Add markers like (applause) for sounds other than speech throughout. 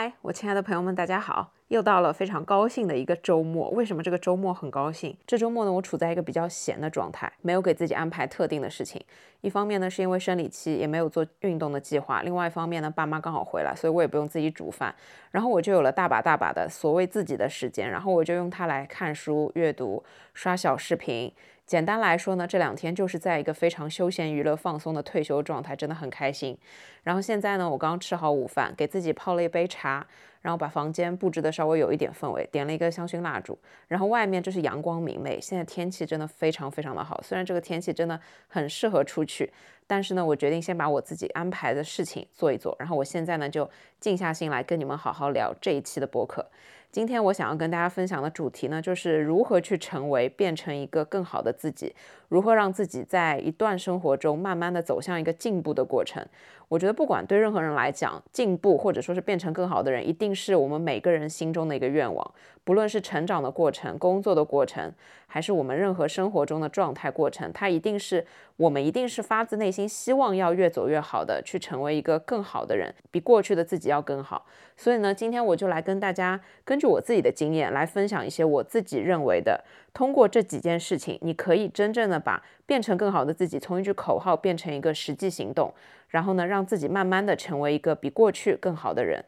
嗨，我亲爱的朋友们，大家好！又到了非常高兴的一个周末。为什么这个周末很高兴？这周末呢，我处在一个比较闲的状态，没有给自己安排特定的事情。一方面呢，是因为生理期，也没有做运动的计划；另外一方面呢，爸妈刚好回来，所以我也不用自己煮饭。然后我就有了大把大把的所谓自己的时间，然后我就用它来看书、阅读、刷小视频。简单来说呢，这两天就是在一个非常休闲娱乐、放松的退休状态，真的很开心。然后现在呢，我刚吃好午饭，给自己泡了一杯茶，然后把房间布置的稍微有一点氛围，点了一个香薰蜡烛。然后外面就是阳光明媚，现在天气真的非常非常的好。虽然这个天气真的很适合出去，但是呢，我决定先把我自己安排的事情做一做。然后我现在呢，就静下心来跟你们好好聊这一期的播客。今天我想要跟大家分享的主题呢，就是如何去成为变成一个更好的自己，如何让自己在一段生活中慢慢的走向一个进步的过程。我觉得不管对任何人来讲，进步或者说是变成更好的人，一定是我们每个人心中的一个愿望。不论是成长的过程、工作的过程，还是我们任何生活中的状态过程，它一定是我们一定是发自内心希望要越走越好的，去成为一个更好的人，比过去的自己要更好。所以呢，今天我就来跟大家根据我自己的经验来分享一些我自己认为的，通过这几件事情，你可以真正的把变成更好的自己从一句口号变成一个实际行动。然后呢，让自己慢慢的成为一个比过去更好的人。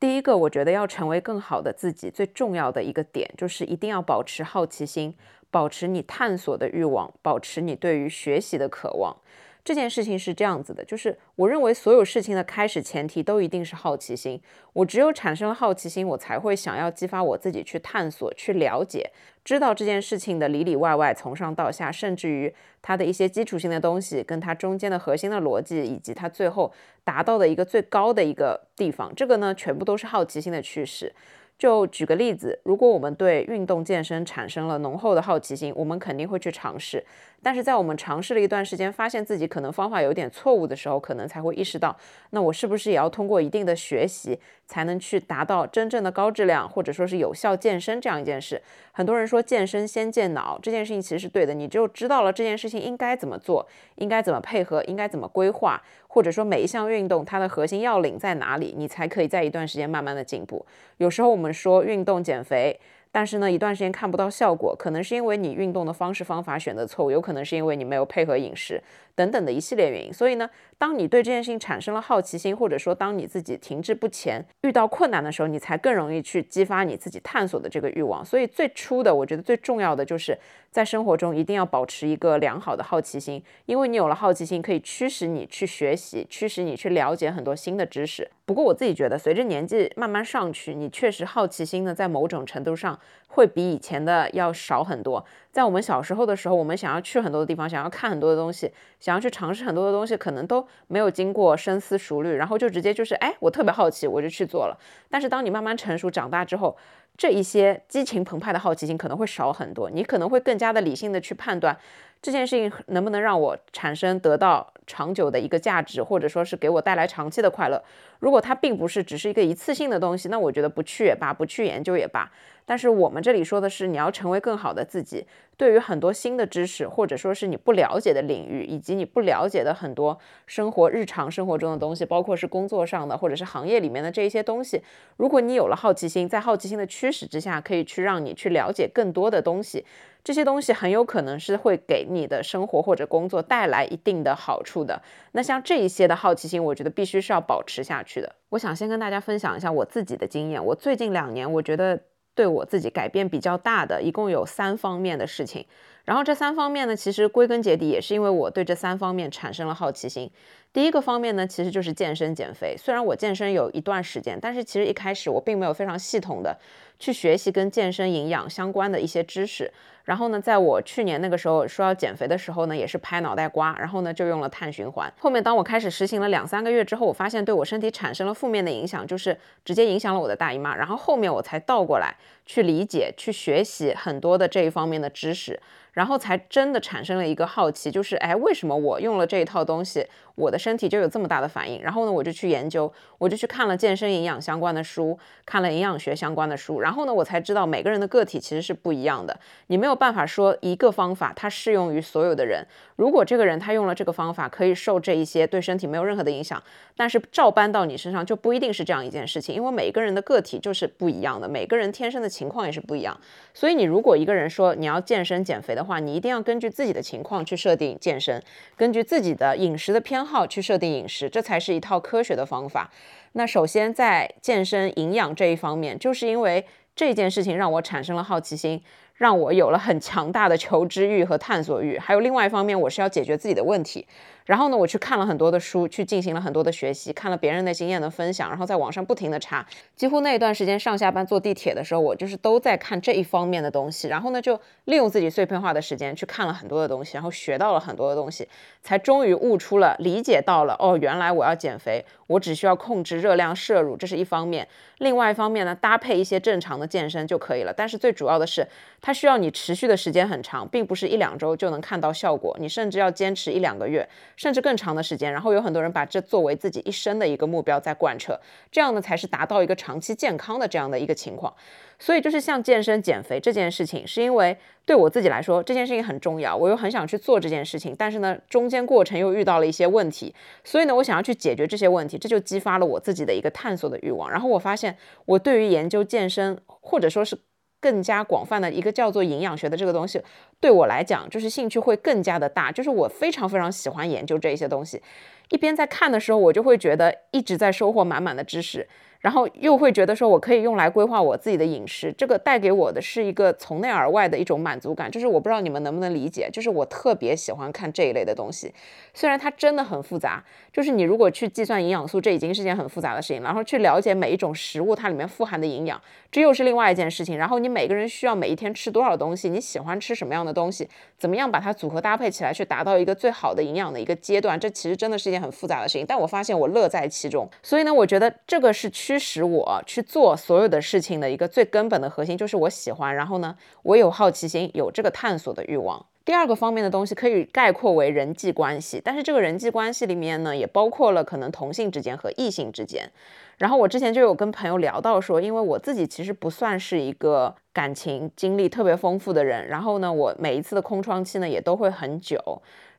第一个，我觉得要成为更好的自己，最重要的一个点就是一定要保持好奇心，保持你探索的欲望，保持你对于学习的渴望。这件事情是这样子的，就是我认为所有事情的开始前提都一定是好奇心。我只有产生了好奇心，我才会想要激发我自己去探索、去了解，知道这件事情的里里外外，从上到下，甚至于它的一些基础性的东西，跟它中间的核心的逻辑，以及它最后达到的一个最高的一个地方，这个呢，全部都是好奇心的驱使。就举个例子，如果我们对运动健身产生了浓厚的好奇心，我们肯定会去尝试。但是在我们尝试了一段时间，发现自己可能方法有点错误的时候，可能才会意识到，那我是不是也要通过一定的学习，才能去达到真正的高质量，或者说是有效健身这样一件事？很多人说健身先健脑，这件事情其实是对的。你就知道了这件事情应该怎么做，应该怎么配合，应该怎么规划，或者说每一项运动它的核心要领在哪里，你才可以在一段时间慢慢的进步。有时候我们说运动减肥。但是呢，一段时间看不到效果，可能是因为你运动的方式方法选择错误，有可能是因为你没有配合饮食等等的一系列原因。所以呢，当你对这件事情产生了好奇心，或者说当你自己停滞不前、遇到困难的时候，你才更容易去激发你自己探索的这个欲望。所以最初的，我觉得最重要的就是在生活中一定要保持一个良好的好奇心，因为你有了好奇心，可以驱使你去学习，驱使你去了解很多新的知识。不过我自己觉得，随着年纪慢慢上去，你确实好奇心呢，在某种程度上会比以前的要少很多。在我们小时候的时候，我们想要去很多的地方，想要看很多的东西，想要去尝试很多的东西，可能都没有经过深思熟虑，然后就直接就是，哎，我特别好奇，我就去做了。但是当你慢慢成熟长大之后，这一些激情澎湃的好奇心可能会少很多，你可能会更加的理性的去判断。这件事情能不能让我产生得到长久的一个价值，或者说是给我带来长期的快乐？如果它并不是只是一个一次性的东西，那我觉得不去也罢，不去研究也罢。但是我们这里说的是，你要成为更好的自己。对于很多新的知识，或者说是你不了解的领域，以及你不了解的很多生活日常生活中的东西，包括是工作上的，或者是行业里面的这一些东西，如果你有了好奇心，在好奇心的驱使之下，可以去让你去了解更多的东西。这些东西很有可能是会给你的生活或者工作带来一定的好处的。那像这一些的好奇心，我觉得必须是要保持下去的。我想先跟大家分享一下我自己的经验。我最近两年，我觉得对我自己改变比较大的，一共有三方面的事情。然后这三方面呢，其实归根结底也是因为我对这三方面产生了好奇心。第一个方面呢，其实就是健身减肥。虽然我健身有一段时间，但是其实一开始我并没有非常系统的去学习跟健身营养相关的一些知识。然后呢，在我去年那个时候说要减肥的时候呢，也是拍脑袋瓜，然后呢就用了碳循环。后面当我开始实行了两三个月之后，我发现对我身体产生了负面的影响，就是直接影响了我的大姨妈。然后后面我才倒过来去理解、去学习很多的这一方面的知识。然后才真的产生了一个好奇，就是哎，为什么我用了这一套东西，我的身体就有这么大的反应？然后呢，我就去研究，我就去看了健身营养相关的书，看了营养学相关的书。然后呢，我才知道每个人的个体其实是不一样的，你没有办法说一个方法它适用于所有的人。如果这个人他用了这个方法可以受这一些对身体没有任何的影响，但是照搬到你身上就不一定是这样一件事情，因为每个人的个体就是不一样的，每个人天生的情况也是不一样。所以你如果一个人说你要健身减肥的的话，你一定要根据自己的情况去设定健身，根据自己的饮食的偏好去设定饮食，这才是一套科学的方法。那首先在健身营养这一方面，就是因为这件事情让我产生了好奇心。让我有了很强大的求知欲和探索欲，还有另外一方面，我是要解决自己的问题。然后呢，我去看了很多的书，去进行了很多的学习，看了别人的经验的分享，然后在网上不停的查。几乎那一段时间上下班坐地铁的时候，我就是都在看这一方面的东西。然后呢，就利用自己碎片化的时间去看了很多的东西，然后学到了很多的东西，才终于悟出了、理解到了哦，原来我要减肥，我只需要控制热量摄入，这是一方面。另外一方面呢，搭配一些正常的健身就可以了。但是最主要的是，它需要你持续的时间很长，并不是一两周就能看到效果，你甚至要坚持一两个月。甚至更长的时间，然后有很多人把这作为自己一生的一个目标在贯彻，这样呢才是达到一个长期健康的这样的一个情况。所以就是像健身减肥这件事情，是因为对我自己来说这件事情很重要，我又很想去做这件事情，但是呢中间过程又遇到了一些问题，所以呢我想要去解决这些问题，这就激发了我自己的一个探索的欲望。然后我发现我对于研究健身或者说是。更加广泛的一个叫做营养学的这个东西，对我来讲就是兴趣会更加的大，就是我非常非常喜欢研究这些东西。一边在看的时候，我就会觉得一直在收获满满的知识。然后又会觉得说，我可以用来规划我自己的饮食，这个带给我的是一个从内而外的一种满足感。就是我不知道你们能不能理解，就是我特别喜欢看这一类的东西，虽然它真的很复杂。就是你如果去计算营养素，这已经是件很复杂的事情，然后去了解每一种食物它里面富含的营养，这又是另外一件事情。然后你每个人需要每一天吃多少东西，你喜欢吃什么样的东西，怎么样把它组合搭配起来，去达到一个最好的营养的一个阶段，这其实真的是一件很复杂的事情。但我发现我乐在其中，所以呢，我觉得这个是驱使我。去做所有的事情的一个最根本的核心就是我喜欢，然后呢，我有好奇心，有这个探索的欲望。第二个方面的东西可以概括为人际关系，但是这个人际关系里面呢，也包括了可能同性之间和异性之间。然后我之前就有跟朋友聊到说，因为我自己其实不算是一个感情经历特别丰富的人，然后呢，我每一次的空窗期呢也都会很久，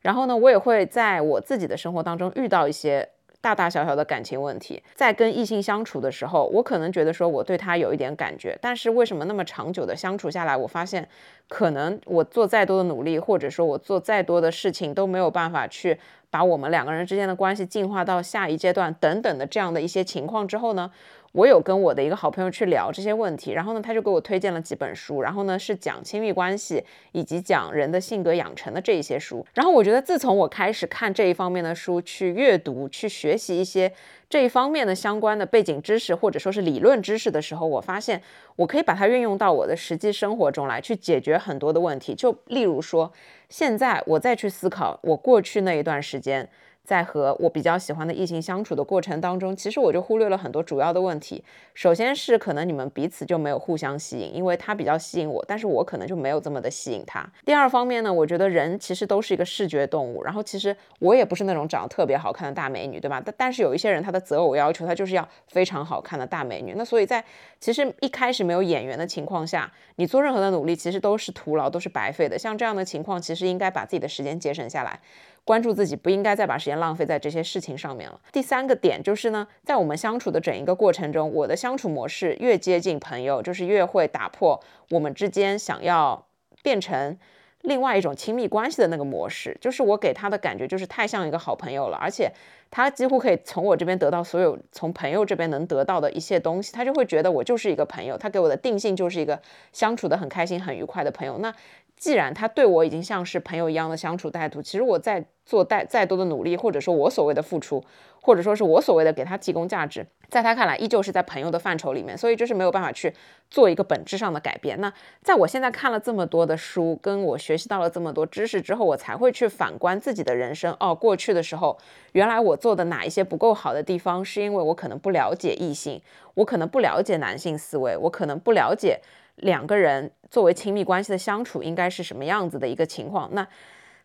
然后呢，我也会在我自己的生活当中遇到一些。大大小小的感情问题，在跟异性相处的时候，我可能觉得说我对他有一点感觉，但是为什么那么长久的相处下来，我发现可能我做再多的努力，或者说我做再多的事情都没有办法去把我们两个人之间的关系进化到下一阶段等等的这样的一些情况之后呢？我有跟我的一个好朋友去聊这些问题，然后呢，他就给我推荐了几本书，然后呢是讲亲密关系以及讲人的性格养成的这一些书。然后我觉得，自从我开始看这一方面的书，去阅读、去学习一些这一方面的相关的背景知识或者说是理论知识的时候，我发现我可以把它运用到我的实际生活中来，去解决很多的问题。就例如说，现在我再去思考我过去那一段时间。在和我比较喜欢的异性相处的过程当中，其实我就忽略了很多主要的问题。首先是可能你们彼此就没有互相吸引，因为他比较吸引我，但是我可能就没有这么的吸引他。第二方面呢，我觉得人其实都是一个视觉动物，然后其实我也不是那种长得特别好看的大美女，对吧？但但是有一些人他的择偶要求，他就是要非常好看的大美女。那所以在其实一开始没有演员的情况下，你做任何的努力其实都是徒劳，都是白费的。像这样的情况，其实应该把自己的时间节省下来。关注自己，不应该再把时间浪费在这些事情上面了。第三个点就是呢，在我们相处的整一个过程中，我的相处模式越接近朋友，就是越会打破我们之间想要变成另外一种亲密关系的那个模式。就是我给他的感觉就是太像一个好朋友了，而且他几乎可以从我这边得到所有从朋友这边能得到的一切东西，他就会觉得我就是一个朋友，他给我的定性就是一个相处的很开心、很愉快的朋友。那既然他对我已经像是朋友一样的相处态度，其实我在做再再多的努力，或者说我所谓的付出，或者说是我所谓的给他提供价值，在他看来依旧是在朋友的范畴里面，所以就是没有办法去做一个本质上的改变。那在我现在看了这么多的书，跟我学习到了这么多知识之后，我才会去反观自己的人生。哦，过去的时候，原来我做的哪一些不够好的地方，是因为我可能不了解异性，我可能不了解男性思维，我可能不了解。两个人作为亲密关系的相处应该是什么样子的一个情况？那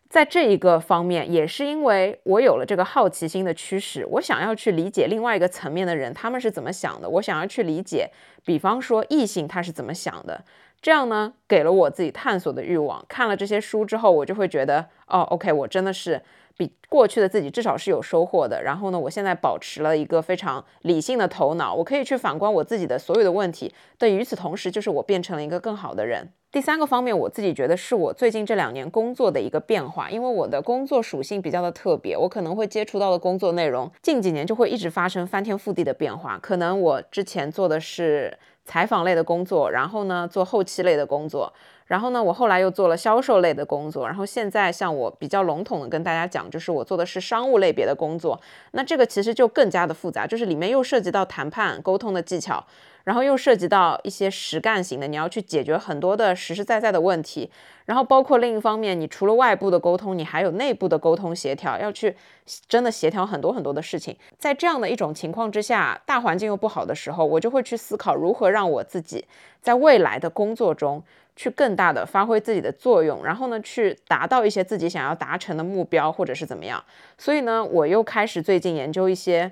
在这一个方面，也是因为我有了这个好奇心的驱使，我想要去理解另外一个层面的人他们是怎么想的，我想要去理解，比方说异性他是怎么想的，这样呢给了我自己探索的欲望。看了这些书之后，我就会觉得，哦，OK，我真的是。比过去的自己至少是有收获的。然后呢，我现在保持了一个非常理性的头脑，我可以去反观我自己的所有的问题。但，与此同时，就是我变成了一个更好的人。第三个方面，我自己觉得是我最近这两年工作的一个变化，因为我的工作属性比较的特别，我可能会接触到的工作内容，近几年就会一直发生翻天覆地的变化。可能我之前做的是采访类的工作，然后呢，做后期类的工作。然后呢，我后来又做了销售类的工作，然后现在像我比较笼统的跟大家讲，就是我做的是商务类别的工作。那这个其实就更加的复杂，就是里面又涉及到谈判沟通的技巧，然后又涉及到一些实干型的，你要去解决很多的实实在在的问题。然后包括另一方面，你除了外部的沟通，你还有内部的沟通协调，要去真的协调很多很多的事情。在这样的一种情况之下，大环境又不好的时候，我就会去思考如何让我自己在未来的工作中。去更大的发挥自己的作用，然后呢，去达到一些自己想要达成的目标，或者是怎么样。所以呢，我又开始最近研究一些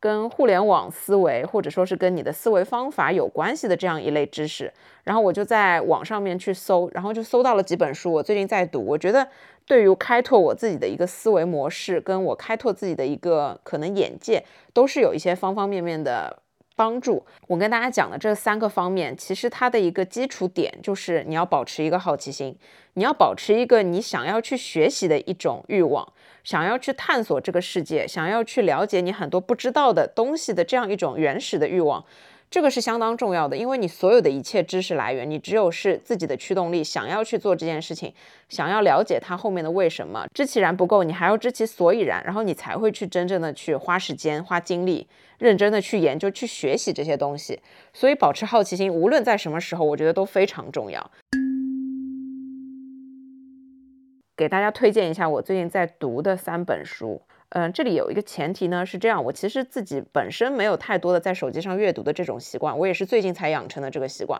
跟互联网思维，或者说是跟你的思维方法有关系的这样一类知识。然后我就在网上面去搜，然后就搜到了几本书，我最近在读。我觉得对于开拓我自己的一个思维模式，跟我开拓自己的一个可能眼界，都是有一些方方面面的。帮助我跟大家讲的这三个方面，其实它的一个基础点就是你要保持一个好奇心，你要保持一个你想要去学习的一种欲望，想要去探索这个世界，想要去了解你很多不知道的东西的这样一种原始的欲望。这个是相当重要的，因为你所有的一切知识来源，你只有是自己的驱动力，想要去做这件事情，想要了解它后面的为什么，知其然不够，你还要知其所以然，然后你才会去真正的去花时间、花精力，认真的去研究、去学习这些东西。所以，保持好奇心，无论在什么时候，我觉得都非常重要。给大家推荐一下我最近在读的三本书。嗯，这里有一个前提呢，是这样，我其实自己本身没有太多的在手机上阅读的这种习惯，我也是最近才养成的这个习惯。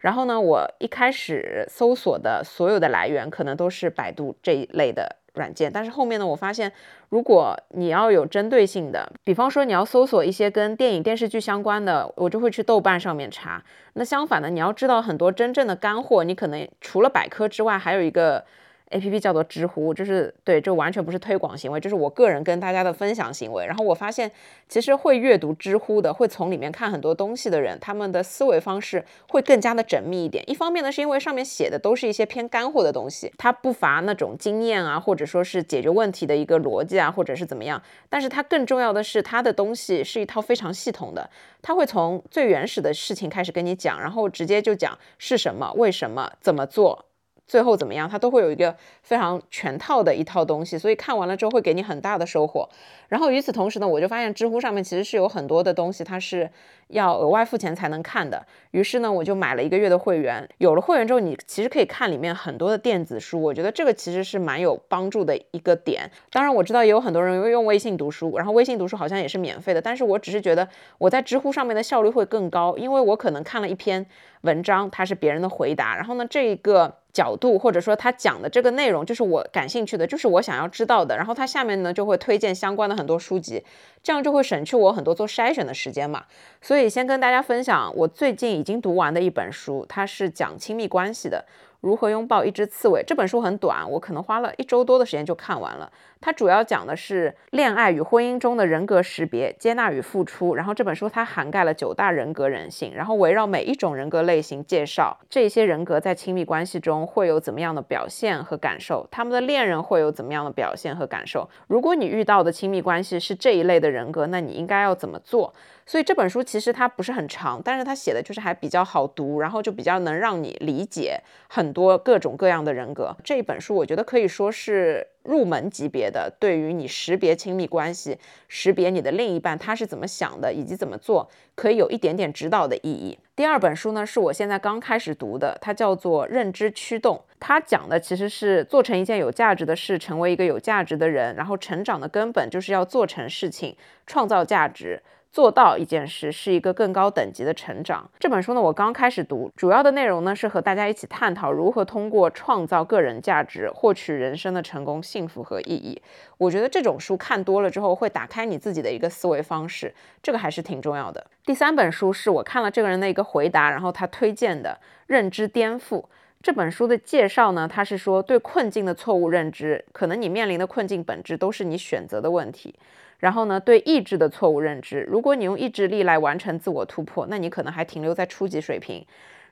然后呢，我一开始搜索的所有的来源可能都是百度这一类的软件，但是后面呢，我发现如果你要有针对性的，比方说你要搜索一些跟电影电视剧相关的，我就会去豆瓣上面查。那相反的，你要知道很多真正的干货，你可能除了百科之外，还有一个。A P P 叫做知乎，就是对，这完全不是推广行为，这是我个人跟大家的分享行为。然后我发现，其实会阅读知乎的，会从里面看很多东西的人，他们的思维方式会更加的缜密一点。一方面呢，是因为上面写的都是一些偏干货的东西，它不乏那种经验啊，或者说是解决问题的一个逻辑啊，或者是怎么样。但是它更重要的是，它的东西是一套非常系统的，它会从最原始的事情开始跟你讲，然后直接就讲是什么、为什么、怎么做。最后怎么样，它都会有一个非常全套的一套东西，所以看完了之后会给你很大的收获。然后与此同时呢，我就发现知乎上面其实是有很多的东西，它是要额外付钱才能看的。于是呢，我就买了一个月的会员。有了会员之后，你其实可以看里面很多的电子书，我觉得这个其实是蛮有帮助的一个点。当然我知道也有很多人用微信读书，然后微信读书好像也是免费的，但是我只是觉得我在知乎上面的效率会更高，因为我可能看了一篇文章，它是别人的回答，然后呢这一个。角度或者说他讲的这个内容就是我感兴趣的，就是我想要知道的。然后他下面呢就会推荐相关的很多书籍，这样就会省去我很多做筛选的时间嘛。所以以先跟大家分享我最近已经读完的一本书，它是讲亲密关系的。如何拥抱一只刺猬》这本书很短，我可能花了一周多的时间就看完了。它主要讲的是恋爱与婚姻中的人格识别、接纳与付出。然后这本书它涵盖了九大人格人性，然后围绕每一种人格类型介绍这些人格在亲密关系中会有怎么样的表现和感受，他们的恋人会有怎么样的表现和感受。如果你遇到的亲密关系是这一类的人格，那你应该要怎么做？所以这本书其实它不是很长，但是它写的就是还比较好读，然后就比较能让你理解很多各种各样的人格。这一本书我觉得可以说是入门级别的，对于你识别亲密关系、识别你的另一半他是怎么想的以及怎么做，可以有一点点指导的意义。第二本书呢是我现在刚开始读的，它叫做《认知驱动》，它讲的其实是做成一件有价值的事，成为一个有价值的人，然后成长的根本就是要做成事情，创造价值。做到一件事是一个更高等级的成长。这本书呢，我刚开始读，主要的内容呢是和大家一起探讨如何通过创造个人价值，获取人生的成功、幸福和意义。我觉得这种书看多了之后，会打开你自己的一个思维方式，这个还是挺重要的。第三本书是我看了这个人的一个回答，然后他推荐的《认知颠覆》这本书的介绍呢，他是说对困境的错误认知，可能你面临的困境本质都是你选择的问题。然后呢，对意志的错误认知，如果你用意志力来完成自我突破，那你可能还停留在初级水平。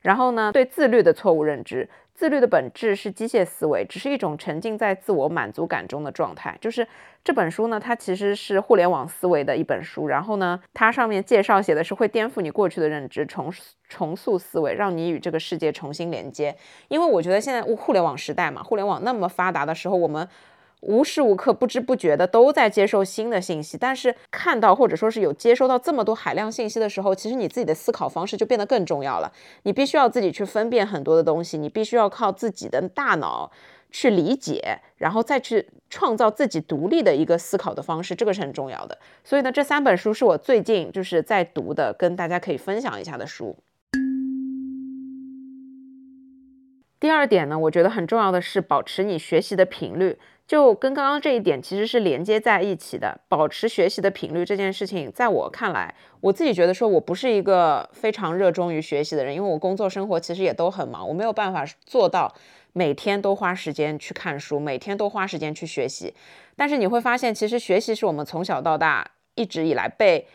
然后呢，对自律的错误认知，自律的本质是机械思维，只是一种沉浸在自我满足感中的状态。就是这本书呢，它其实是互联网思维的一本书。然后呢，它上面介绍写的是会颠覆你过去的认知，重重塑思维，让你与这个世界重新连接。因为我觉得现在互联网时代嘛，互联网那么发达的时候，我们。无时无刻不知不觉的都在接受新的信息，但是看到或者说是有接收到这么多海量信息的时候，其实你自己的思考方式就变得更重要了。你必须要自己去分辨很多的东西，你必须要靠自己的大脑去理解，然后再去创造自己独立的一个思考的方式，这个是很重要的。所以呢，这三本书是我最近就是在读的，跟大家可以分享一下的书。第二点呢，我觉得很重要的是保持你学习的频率。就跟刚刚这一点其实是连接在一起的。保持学习的频率这件事情，在我看来，我自己觉得说我不是一个非常热衷于学习的人，因为我工作生活其实也都很忙，我没有办法做到每天都花时间去看书，每天都花时间去学习。但是你会发现，其实学习是我们从小到大一直以来被。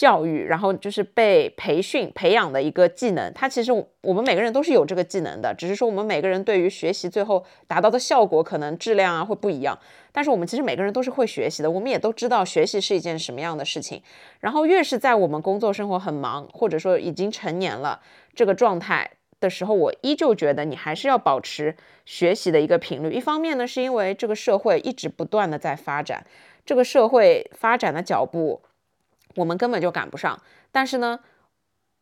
教育，然后就是被培训培养的一个技能，它其实我们每个人都是有这个技能的，只是说我们每个人对于学习最后达到的效果可能质量啊会不一样。但是我们其实每个人都是会学习的，我们也都知道学习是一件什么样的事情。然后越是在我们工作生活很忙，或者说已经成年了这个状态的时候，我依旧觉得你还是要保持学习的一个频率。一方面呢，是因为这个社会一直不断的在发展，这个社会发展的脚步。我们根本就赶不上，但是呢，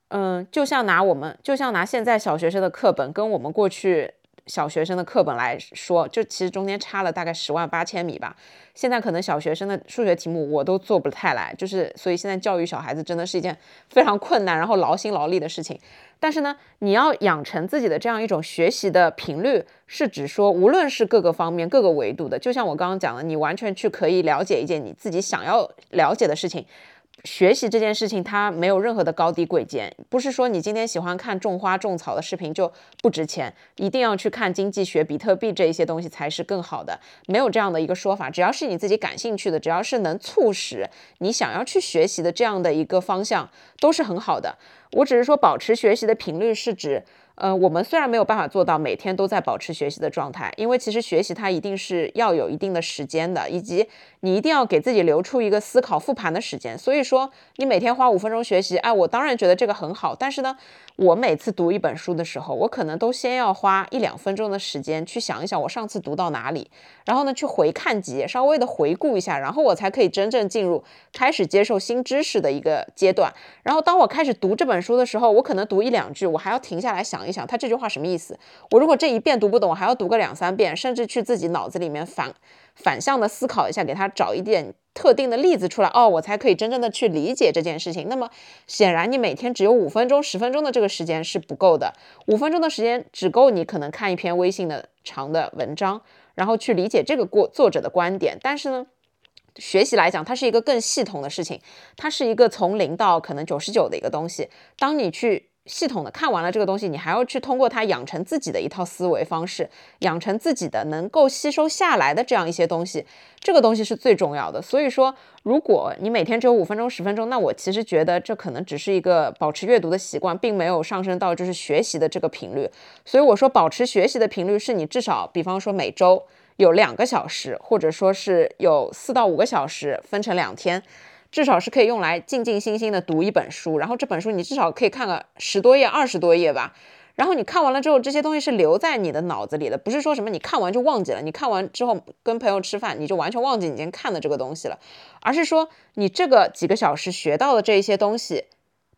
嗯，就像拿我们，就像拿现在小学生的课本跟我们过去小学生的课本来说，就其实中间差了大概十万八千米吧。现在可能小学生的数学题目我都做不太来，就是所以现在教育小孩子真的是一件非常困难，然后劳心劳力的事情。但是呢，你要养成自己的这样一种学习的频率，是指说无论是各个方面、各个维度的，就像我刚刚讲的，你完全去可以了解一件你自己想要了解的事情。学习这件事情，它没有任何的高低贵贱，不是说你今天喜欢看种花种草的视频就不值钱，一定要去看经济学、比特币这一些东西才是更好的，没有这样的一个说法。只要是你自己感兴趣的，只要是能促使你想要去学习的这样的一个方向，都是很好的。我只是说，保持学习的频率是指。呃，我们虽然没有办法做到每天都在保持学习的状态，因为其实学习它一定是要有一定的时间的，以及你一定要给自己留出一个思考复盘的时间。所以说，你每天花五分钟学习，哎，我当然觉得这个很好。但是呢，我每次读一本书的时候，我可能都先要花一两分钟的时间去想一想我上次读到哪里，然后呢去回看几页，稍微的回顾一下，然后我才可以真正进入开始接受新知识的一个阶段。然后当我开始读这本书的时候，我可能读一两句，我还要停下来想。你想他这句话什么意思？我如果这一遍读不懂，我还要读个两三遍，甚至去自己脑子里面反反向的思考一下，给他找一点特定的例子出来，哦，我才可以真正的去理解这件事情。那么显然，你每天只有五分钟、十分钟的这个时间是不够的，五分钟的时间只够你可能看一篇微信的长的文章，然后去理解这个过作者的观点。但是呢，学习来讲，它是一个更系统的事情，它是一个从零到可能九十九的一个东西。当你去系统的看完了这个东西，你还要去通过它养成自己的一套思维方式，养成自己的能够吸收下来的这样一些东西，这个东西是最重要的。所以说，如果你每天只有五分钟、十分钟，那我其实觉得这可能只是一个保持阅读的习惯，并没有上升到就是学习的这个频率。所以我说，保持学习的频率是你至少，比方说每周有两个小时，或者说是有四到五个小时，分成两天。至少是可以用来静静心心的读一本书，然后这本书你至少可以看个十多页、二十多页吧。然后你看完了之后，这些东西是留在你的脑子里的，不是说什么你看完就忘记了，你看完之后跟朋友吃饭，你就完全忘记你今天看的这个东西了，而是说你这个几个小时学到的这一些东西。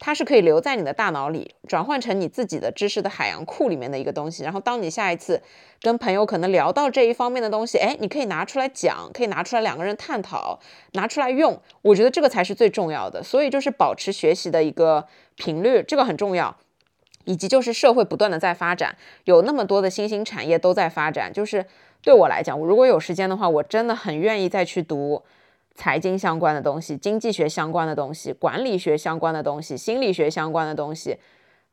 它是可以留在你的大脑里，转换成你自己的知识的海洋库里面的一个东西。然后，当你下一次跟朋友可能聊到这一方面的东西，哎，你可以拿出来讲，可以拿出来两个人探讨，拿出来用。我觉得这个才是最重要的。所以，就是保持学习的一个频率，这个很重要。以及就是社会不断的在发展，有那么多的新兴产业都在发展。就是对我来讲，我如果有时间的话，我真的很愿意再去读。财经相关的东西、经济学相关的东西、管理学相关的东西、心理学相关的东西，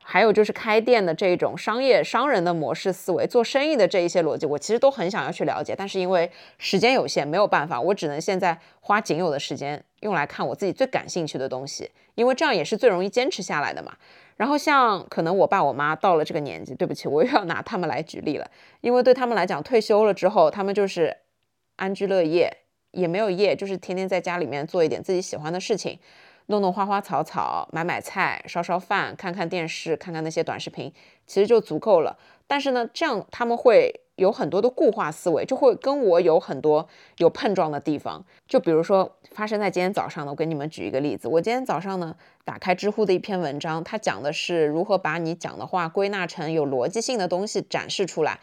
还有就是开店的这种商业商人的模式思维、做生意的这一些逻辑，我其实都很想要去了解，但是因为时间有限，没有办法，我只能现在花仅有的时间用来看我自己最感兴趣的东西，因为这样也是最容易坚持下来的嘛。然后像可能我爸我妈到了这个年纪，对不起，我又要拿他们来举例了，因为对他们来讲，退休了之后，他们就是安居乐业。也没有业，就是天天在家里面做一点自己喜欢的事情，弄弄花花草草，买买菜，烧烧饭，看看电视，看看那些短视频，其实就足够了。但是呢，这样他们会有很多的固化思维，就会跟我有很多有碰撞的地方。就比如说发生在今天早上的，我给你们举一个例子。我今天早上呢，打开知乎的一篇文章，它讲的是如何把你讲的话归纳成有逻辑性的东西展示出来。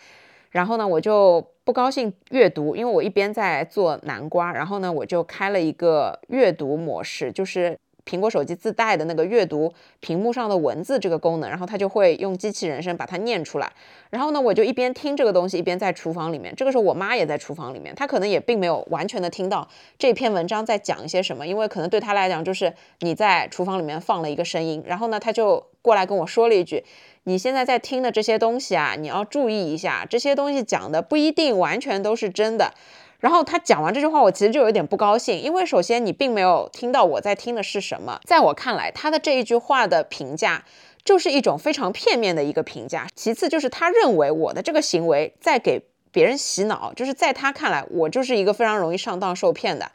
然后呢，我就不高兴阅读，因为我一边在做南瓜，然后呢，我就开了一个阅读模式，就是苹果手机自带的那个阅读屏幕上的文字这个功能，然后它就会用机器人声把它念出来。然后呢，我就一边听这个东西，一边在厨房里面。这个时候我妈也在厨房里面，她可能也并没有完全的听到这篇文章在讲一些什么，因为可能对她来讲就是你在厨房里面放了一个声音，然后呢，她就过来跟我说了一句。你现在在听的这些东西啊，你要注意一下，这些东西讲的不一定完全都是真的。然后他讲完这句话，我其实就有点不高兴，因为首先你并没有听到我在听的是什么。在我看来，他的这一句话的评价就是一种非常片面的一个评价。其次就是他认为我的这个行为在给别人洗脑，就是在他看来，我就是一个非常容易上当受骗的。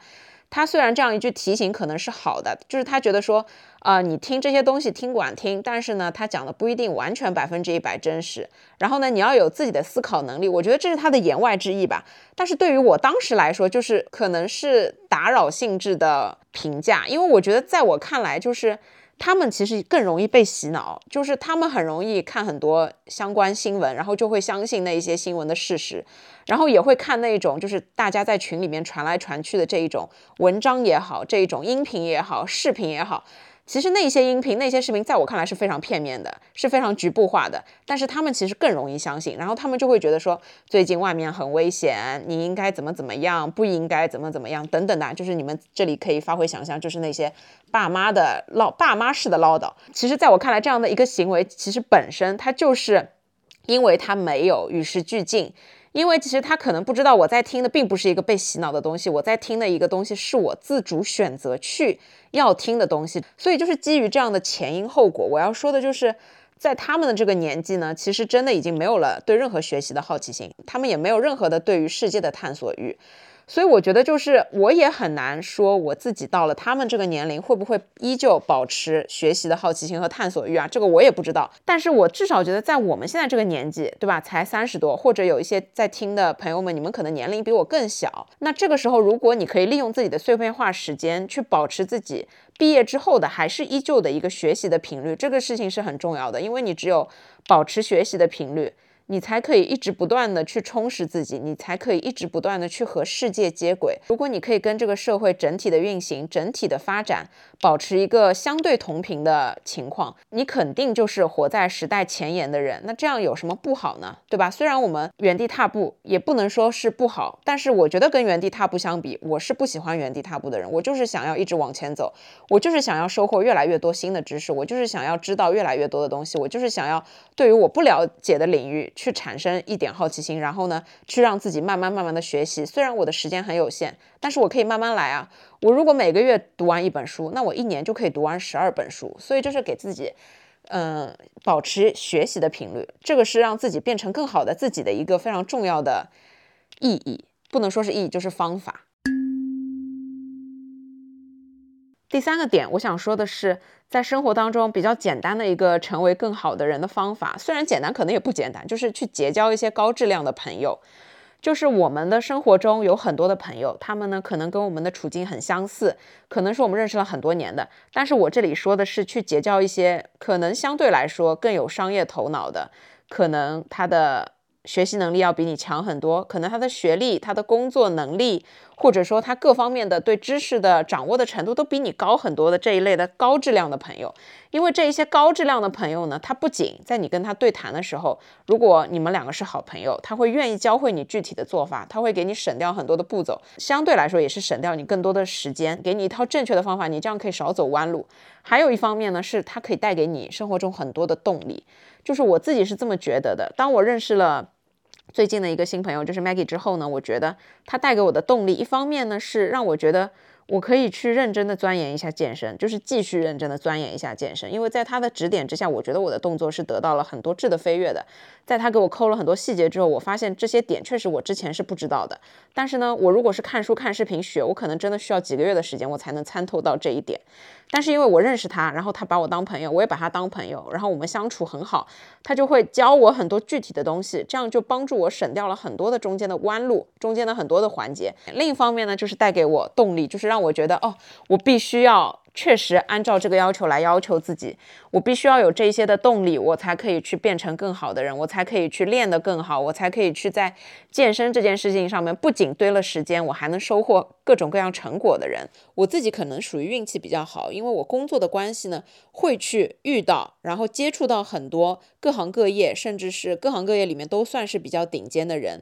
他虽然这样一句提醒可能是好的，就是他觉得说，啊，你听这些东西听管听，但是呢，他讲的不一定完全百分之一百真实。然后呢，你要有自己的思考能力，我觉得这是他的言外之意吧。但是对于我当时来说，就是可能是打扰性质的评价，因为我觉得在我看来，就是。他们其实更容易被洗脑，就是他们很容易看很多相关新闻，然后就会相信那一些新闻的事实，然后也会看那种就是大家在群里面传来传去的这一种文章也好，这一种音频也好，视频也好。其实那些音频、那些视频，在我看来是非常片面的，是非常局部化的。但是他们其实更容易相信，然后他们就会觉得说，最近外面很危险，你应该怎么怎么样，不应该怎么怎么样等等的。就是你们这里可以发挥想象，就是那些爸妈的唠、爸妈式的唠叨。其实，在我看来，这样的一个行为，其实本身它就是因为它没有与时俱进。因为其实他可能不知道我在听的并不是一个被洗脑的东西，我在听的一个东西是我自主选择去要听的东西，所以就是基于这样的前因后果，我要说的就是在他们的这个年纪呢，其实真的已经没有了对任何学习的好奇心，他们也没有任何的对于世界的探索欲。所以我觉得，就是我也很难说我自己到了他们这个年龄会不会依旧保持学习的好奇心和探索欲啊？这个我也不知道。但是我至少觉得，在我们现在这个年纪，对吧？才三十多，或者有一些在听的朋友们，你们可能年龄比我更小。那这个时候，如果你可以利用自己的碎片化时间去保持自己毕业之后的还是依旧的一个学习的频率，这个事情是很重要的。因为你只有保持学习的频率。你才可以一直不断的去充实自己，你才可以一直不断的去和世界接轨。如果你可以跟这个社会整体的运行、整体的发展保持一个相对同频的情况，你肯定就是活在时代前沿的人。那这样有什么不好呢？对吧？虽然我们原地踏步，也不能说是不好，但是我觉得跟原地踏步相比，我是不喜欢原地踏步的人。我就是想要一直往前走，我就是想要收获越来越多新的知识，我就是想要知道越来越多的东西，我就是想要对于我不了解的领域。去产生一点好奇心，然后呢，去让自己慢慢慢慢的学习。虽然我的时间很有限，但是我可以慢慢来啊。我如果每个月读完一本书，那我一年就可以读完十二本书。所以这是给自己，嗯，保持学习的频率。这个是让自己变成更好的自己的一个非常重要的意义，不能说是意义，就是方法。第三个点，我想说的是，在生活当中比较简单的一个成为更好的人的方法，虽然简单，可能也不简单，就是去结交一些高质量的朋友。就是我们的生活中有很多的朋友，他们呢可能跟我们的处境很相似，可能是我们认识了很多年的。但是我这里说的是去结交一些可能相对来说更有商业头脑的，可能他的。学习能力要比你强很多，可能他的学历、他的工作能力，或者说他各方面的对知识的掌握的程度都比你高很多的这一类的高质量的朋友。因为这一些高质量的朋友呢，他不仅在你跟他对谈的时候，如果你们两个是好朋友，他会愿意教会你具体的做法，他会给你省掉很多的步骤，相对来说也是省掉你更多的时间，给你一套正确的方法，你这样可以少走弯路。还有一方面呢，是他可以带给你生活中很多的动力。就是我自己是这么觉得的。当我认识了最近的一个新朋友，就是 Maggie 之后呢，我觉得他带给我的动力，一方面呢是让我觉得。我可以去认真的钻研一下健身，就是继续认真的钻研一下健身，因为在他的指点之下，我觉得我的动作是得到了很多质的飞跃的。在他给我抠了很多细节之后，我发现这些点确实我之前是不知道的。但是呢，我如果是看书看视频学，我可能真的需要几个月的时间，我才能参透到这一点。但是因为我认识他，然后他把我当朋友，我也把他当朋友，然后我们相处很好，他就会教我很多具体的东西，这样就帮助我省掉了很多的中间的弯路，中间的很多的环节。另一方面呢，就是带给我动力，就是让我觉得哦，我必须要。确实按照这个要求来要求自己，我必须要有这些的动力，我才可以去变成更好的人，我才可以去练得更好，我才可以去在健身这件事情上面不仅堆了时间，我还能收获各种各样成果的人。我自己可能属于运气比较好，因为我工作的关系呢，会去遇到，然后接触到很多各行各业，甚至是各行各业里面都算是比较顶尖的人。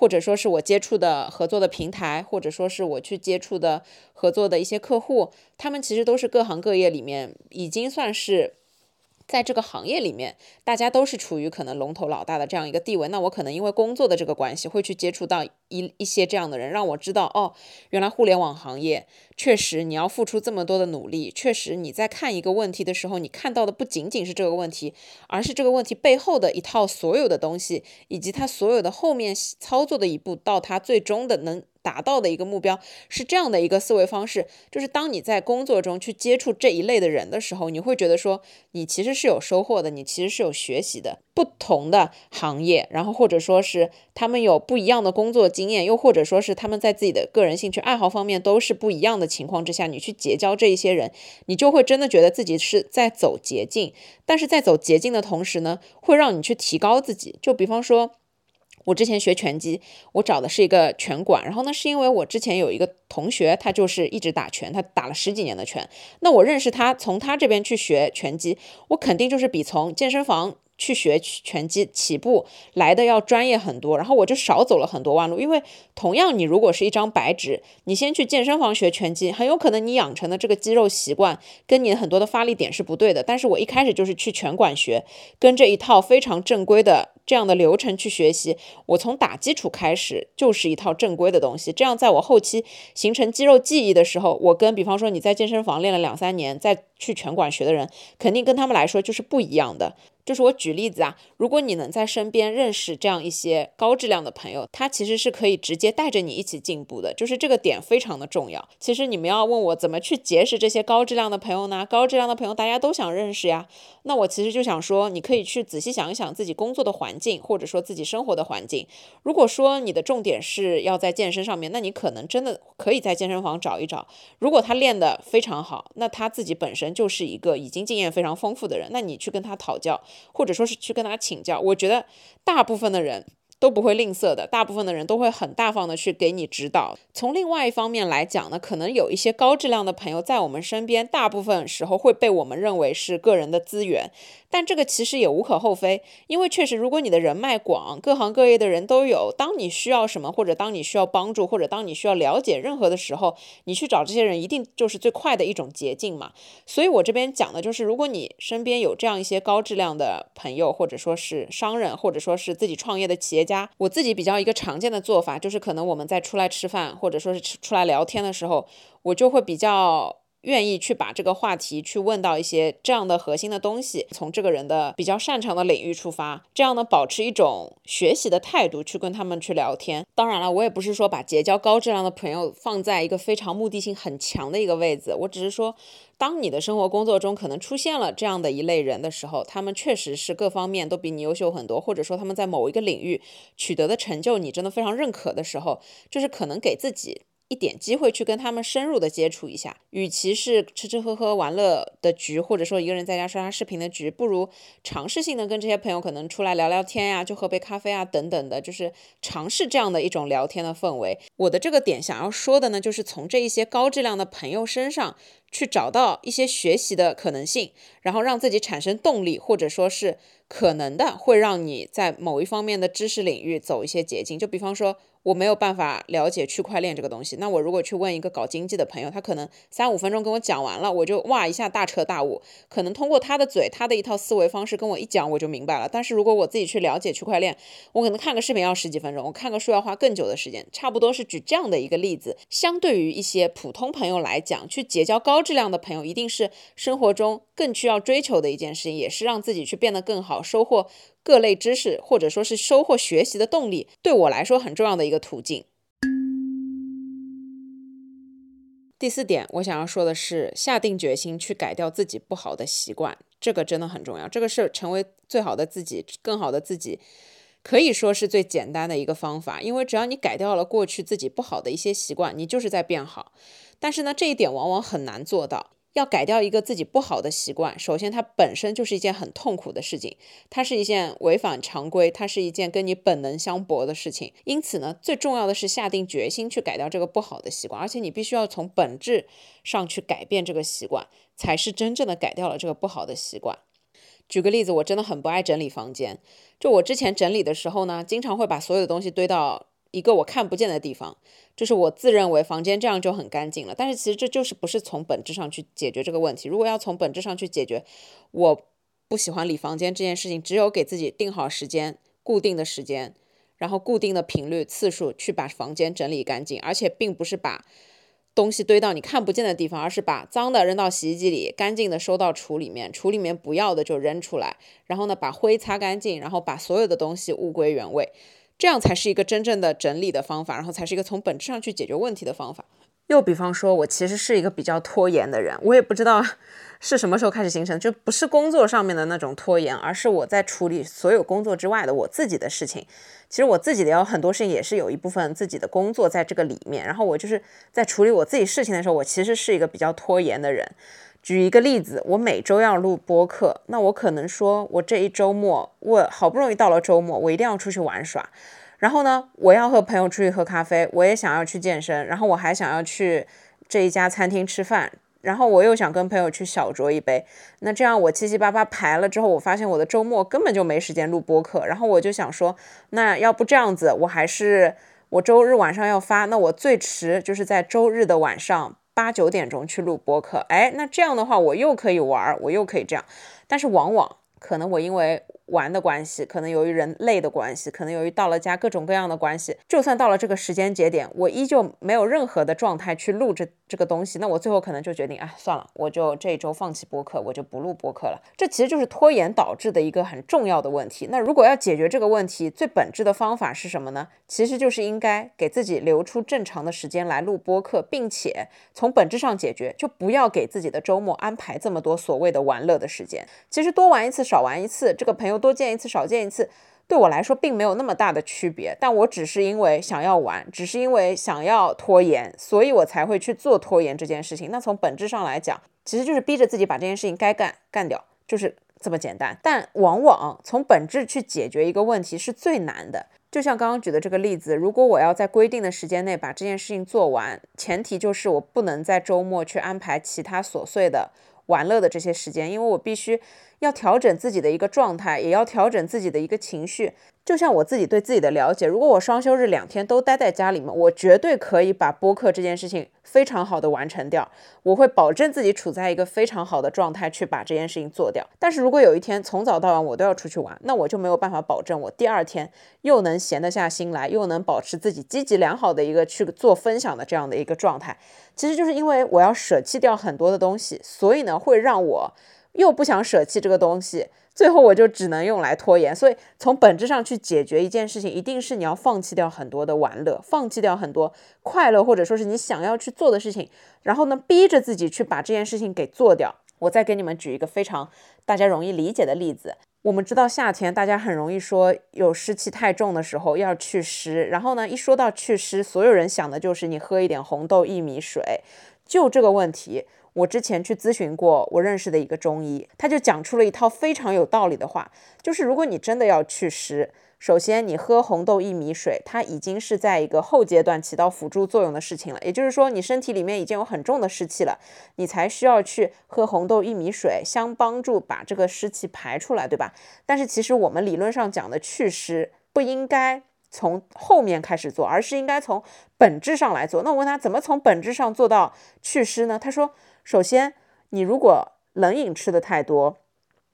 或者说是我接触的合作的平台，或者说是我去接触的合作的一些客户，他们其实都是各行各业里面已经算是。在这个行业里面，大家都是处于可能龙头老大的这样一个地位。那我可能因为工作的这个关系，会去接触到一一些这样的人，让我知道哦，原来互联网行业确实你要付出这么多的努力。确实你在看一个问题的时候，你看到的不仅仅是这个问题，而是这个问题背后的一套所有的东西，以及它所有的后面操作的一步到它最终的能。达到的一个目标是这样的一个思维方式，就是当你在工作中去接触这一类的人的时候，你会觉得说你其实是有收获的，你其实是有学习的。不同的行业，然后或者说是他们有不一样的工作经验，又或者说是他们在自己的个人兴趣爱好方面都是不一样的情况之下，你去结交这一些人，你就会真的觉得自己是在走捷径。但是在走捷径的同时呢，会让你去提高自己。就比方说。我之前学拳击，我找的是一个拳馆，然后呢，是因为我之前有一个同学，他就是一直打拳，他打了十几年的拳，那我认识他，从他这边去学拳击，我肯定就是比从健身房。去学拳击起步来的要专业很多，然后我就少走了很多弯路。因为同样，你如果是一张白纸，你先去健身房学拳击，很有可能你养成的这个肌肉习惯跟你很多的发力点是不对的。但是我一开始就是去拳馆学，跟着一套非常正规的这样的流程去学习，我从打基础开始就是一套正规的东西。这样在我后期形成肌肉记忆的时候，我跟比方说你在健身房练了两三年再去拳馆学的人，肯定跟他们来说就是不一样的。就是我举例子啊，如果你能在身边认识这样一些高质量的朋友，他其实是可以直接带着你一起进步的。就是这个点非常的重要。其实你们要问我怎么去结识这些高质量的朋友呢？高质量的朋友大家都想认识呀。那我其实就想说，你可以去仔细想一想自己工作的环境，或者说自己生活的环境。如果说你的重点是要在健身上面，那你可能真的可以在健身房找一找。如果他练得非常好，那他自己本身就是一个已经经验非常丰富的人，那你去跟他讨教，或者说是去跟他请教，我觉得大部分的人。都不会吝啬的，大部分的人都会很大方的去给你指导。从另外一方面来讲呢，可能有一些高质量的朋友在我们身边，大部分时候会被我们认为是个人的资源，但这个其实也无可厚非，因为确实，如果你的人脉广，各行各业的人都有，当你需要什么，或者当你需要帮助，或者当你需要了解任何的时候，你去找这些人，一定就是最快的一种捷径嘛。所以我这边讲的就是，如果你身边有这样一些高质量的朋友，或者说是商人，或者说是自己创业的企业家。我自己比较一个常见的做法，就是可能我们在出来吃饭，或者说是出来聊天的时候，我就会比较。愿意去把这个话题去问到一些这样的核心的东西，从这个人的比较擅长的领域出发，这样呢，保持一种学习的态度去跟他们去聊天。当然了，我也不是说把结交高质量的朋友放在一个非常目的性很强的一个位置，我只是说，当你的生活工作中可能出现了这样的一类人的时候，他们确实是各方面都比你优秀很多，或者说他们在某一个领域取得的成就你真的非常认可的时候，就是可能给自己。一点机会去跟他们深入的接触一下，与其是吃吃喝喝玩乐的局，或者说一个人在家刷刷视频的局，不如尝试性的跟这些朋友可能出来聊聊天呀，就喝杯咖啡啊等等的，就是尝试这样的一种聊天的氛围。我的这个点想要说的呢，就是从这一些高质量的朋友身上去找到一些学习的可能性，然后让自己产生动力，或者说是可能的会让你在某一方面的知识领域走一些捷径。就比方说。我没有办法了解区块链这个东西，那我如果去问一个搞经济的朋友，他可能三五分钟跟我讲完了，我就哇一下大彻大悟，可能通过他的嘴，他的一套思维方式跟我一讲，我就明白了。但是如果我自己去了解区块链，我可能看个视频要十几分钟，我看个书要花更久的时间。差不多是举这样的一个例子，相对于一些普通朋友来讲，去结交高高质量的朋友，一定是生活中更需要追求的一件事情，也是让自己去变得更好，收获。各类知识，或者说是收获学习的动力，对我来说很重要的一个途径。第四点，我想要说的是，下定决心去改掉自己不好的习惯，这个真的很重要。这个是成为最好的自己、更好的自己，可以说是最简单的一个方法。因为只要你改掉了过去自己不好的一些习惯，你就是在变好。但是呢，这一点往往很难做到。要改掉一个自己不好的习惯，首先它本身就是一件很痛苦的事情，它是一件违反常规，它是一件跟你本能相悖的事情。因此呢，最重要的是下定决心去改掉这个不好的习惯，而且你必须要从本质上去改变这个习惯，才是真正的改掉了这个不好的习惯。举个例子，我真的很不爱整理房间，就我之前整理的时候呢，经常会把所有的东西堆到。一个我看不见的地方，就是我自认为房间这样就很干净了。但是其实这就是不是从本质上去解决这个问题。如果要从本质上去解决，我不喜欢理房间这件事情，只有给自己定好时间，固定的时间，然后固定的频率、次数去把房间整理干净，而且并不是把东西堆到你看不见的地方，而是把脏的扔到洗衣机里，干净的收到橱里面，橱里面不要的就扔出来，然后呢把灰擦干净，然后把所有的东西物归原位。这样才是一个真正的整理的方法，然后才是一个从本质上去解决问题的方法。又比方说，我其实是一个比较拖延的人，我也不知道 (laughs) 是什么时候开始形成，就不是工作上面的那种拖延，而是我在处理所有工作之外的我自己的事情。其实我自己的有很多事情也是有一部分自己的工作在这个里面，然后我就是在处理我自己事情的时候，我其实是一个比较拖延的人。举一个例子，我每周要录播客，那我可能说，我这一周末，我好不容易到了周末，我一定要出去玩耍，然后呢，我要和朋友出去喝咖啡，我也想要去健身，然后我还想要去这一家餐厅吃饭，然后我又想跟朋友去小酌一杯，那这样我七七八八排了之后，我发现我的周末根本就没时间录播客，然后我就想说，那要不这样子，我还是我周日晚上要发，那我最迟就是在周日的晚上。八九点钟去录播客，哎，那这样的话我又可以玩，我又可以这样，但是往往可能我因为。玩的关系，可能由于人累的关系，可能由于到了家各种各样的关系，就算到了这个时间节点，我依旧没有任何的状态去录这这个东西，那我最后可能就决定，哎，算了，我就这一周放弃播客，我就不录播客了。这其实就是拖延导致的一个很重要的问题。那如果要解决这个问题，最本质的方法是什么呢？其实就是应该给自己留出正常的时间来录播客，并且从本质上解决，就不要给自己的周末安排这么多所谓的玩乐的时间。其实多玩一次少玩一次，这个朋友。多见一次，少见一次，对我来说并没有那么大的区别。但我只是因为想要玩，只是因为想要拖延，所以我才会去做拖延这件事情。那从本质上来讲，其实就是逼着自己把这件事情该干干掉，就是这么简单。但往往从本质去解决一个问题是最难的。就像刚刚举的这个例子，如果我要在规定的时间内把这件事情做完，前提就是我不能在周末去安排其他琐碎的玩乐的这些时间，因为我必须要调整自己的一个状态，也要调整自己的一个情绪。就像我自己对自己的了解，如果我双休日两天都待在家里面，我绝对可以把播客这件事情非常好的完成掉。我会保证自己处在一个非常好的状态去把这件事情做掉。但是如果有一天从早到晚我都要出去玩，那我就没有办法保证我第二天又能闲得下心来，又能保持自己积极良好的一个去做分享的这样的一个状态。其实就是因为我要舍弃掉很多的东西，所以呢会让我又不想舍弃这个东西。最后我就只能用来拖延，所以从本质上去解决一件事情，一定是你要放弃掉很多的玩乐，放弃掉很多快乐，或者说是你想要去做的事情，然后呢，逼着自己去把这件事情给做掉。我再给你们举一个非常大家容易理解的例子，我们知道夏天大家很容易说有湿气太重的时候要祛湿，然后呢，一说到祛湿，所有人想的就是你喝一点红豆薏米水，就这个问题。我之前去咨询过我认识的一个中医，他就讲出了一套非常有道理的话，就是如果你真的要祛湿，首先你喝红豆薏米水，它已经是在一个后阶段起到辅助作用的事情了，也就是说你身体里面已经有很重的湿气了，你才需要去喝红豆薏米水，相帮助把这个湿气排出来，对吧？但是其实我们理论上讲的祛湿不应该从后面开始做，而是应该从本质上来做。那我问他怎么从本质上做到祛湿呢？他说。首先，你如果冷饮吃的太多，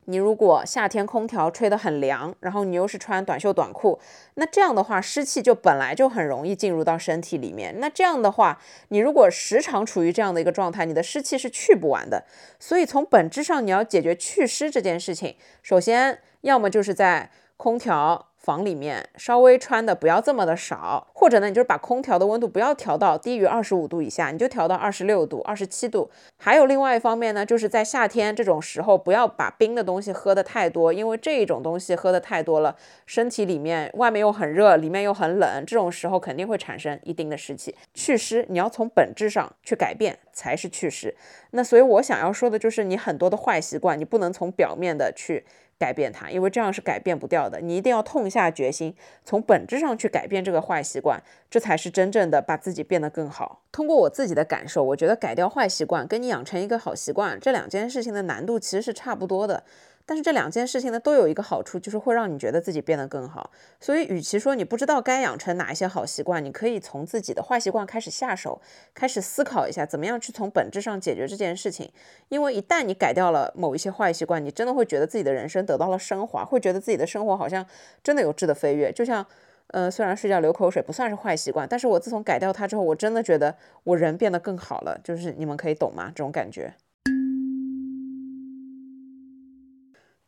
你如果夏天空调吹得很凉，然后你又是穿短袖短裤，那这样的话湿气就本来就很容易进入到身体里面。那这样的话，你如果时常处于这样的一个状态，你的湿气是去不完的。所以从本质上，你要解决祛湿这件事情，首先要么就是在空调。房里面稍微穿的不要这么的少，或者呢，你就是把空调的温度不要调到低于二十五度以下，你就调到二十六度、二十七度。还有另外一方面呢，就是在夏天这种时候，不要把冰的东西喝的太多，因为这一种东西喝的太多了，身体里面外面又很热，里面又很冷，这种时候肯定会产生一定的湿气。祛湿你要从本质上去改变才是祛湿。那所以我想要说的就是，你很多的坏习惯，你不能从表面的去。改变它，因为这样是改变不掉的。你一定要痛下决心，从本质上去改变这个坏习惯，这才是真正的把自己变得更好。通过我自己的感受，我觉得改掉坏习惯跟你养成一个好习惯这两件事情的难度其实是差不多的。但是这两件事情呢，都有一个好处，就是会让你觉得自己变得更好。所以，与其说你不知道该养成哪一些好习惯，你可以从自己的坏习惯开始下手，开始思考一下怎么样去从本质上解决这件事情。因为一旦你改掉了某一些坏习惯，你真的会觉得自己的人生得到了升华，会觉得自己的生活好像真的有质的飞跃。就像，呃，虽然睡觉流口水不算是坏习惯，但是我自从改掉它之后，我真的觉得我人变得更好了。就是你们可以懂吗？这种感觉。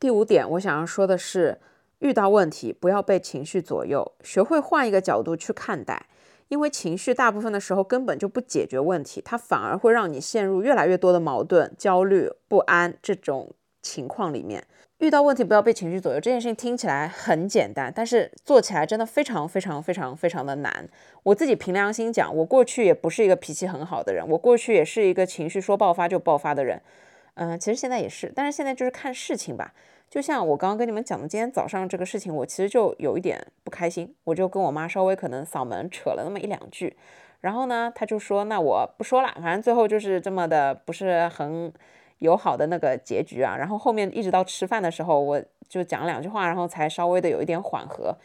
第五点，我想要说的是，遇到问题不要被情绪左右，学会换一个角度去看待。因为情绪大部分的时候根本就不解决问题，它反而会让你陷入越来越多的矛盾、焦虑、不安这种情况里面。遇到问题不要被情绪左右，这件事情听起来很简单，但是做起来真的非常非常非常非常的难。我自己凭良心讲，我过去也不是一个脾气很好的人，我过去也是一个情绪说爆发就爆发的人。嗯，其实现在也是，但是现在就是看事情吧。就像我刚刚跟你们讲的，今天早上这个事情，我其实就有一点不开心，我就跟我妈稍微可能嗓门扯了那么一两句，然后呢，她就说那我不说了，反正最后就是这么的不是很友好的那个结局啊。然后后面一直到吃饭的时候，我就讲两句话，然后才稍微的有一点缓和。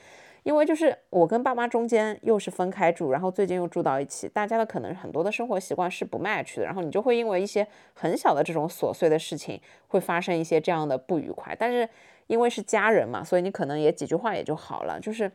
因为就是我跟爸妈中间又是分开住，然后最近又住到一起，大家的可能很多的生活习惯是不 match 的，然后你就会因为一些很小的这种琐碎的事情会发生一些这样的不愉快。但是因为是家人嘛，所以你可能也几句话也就好了。就是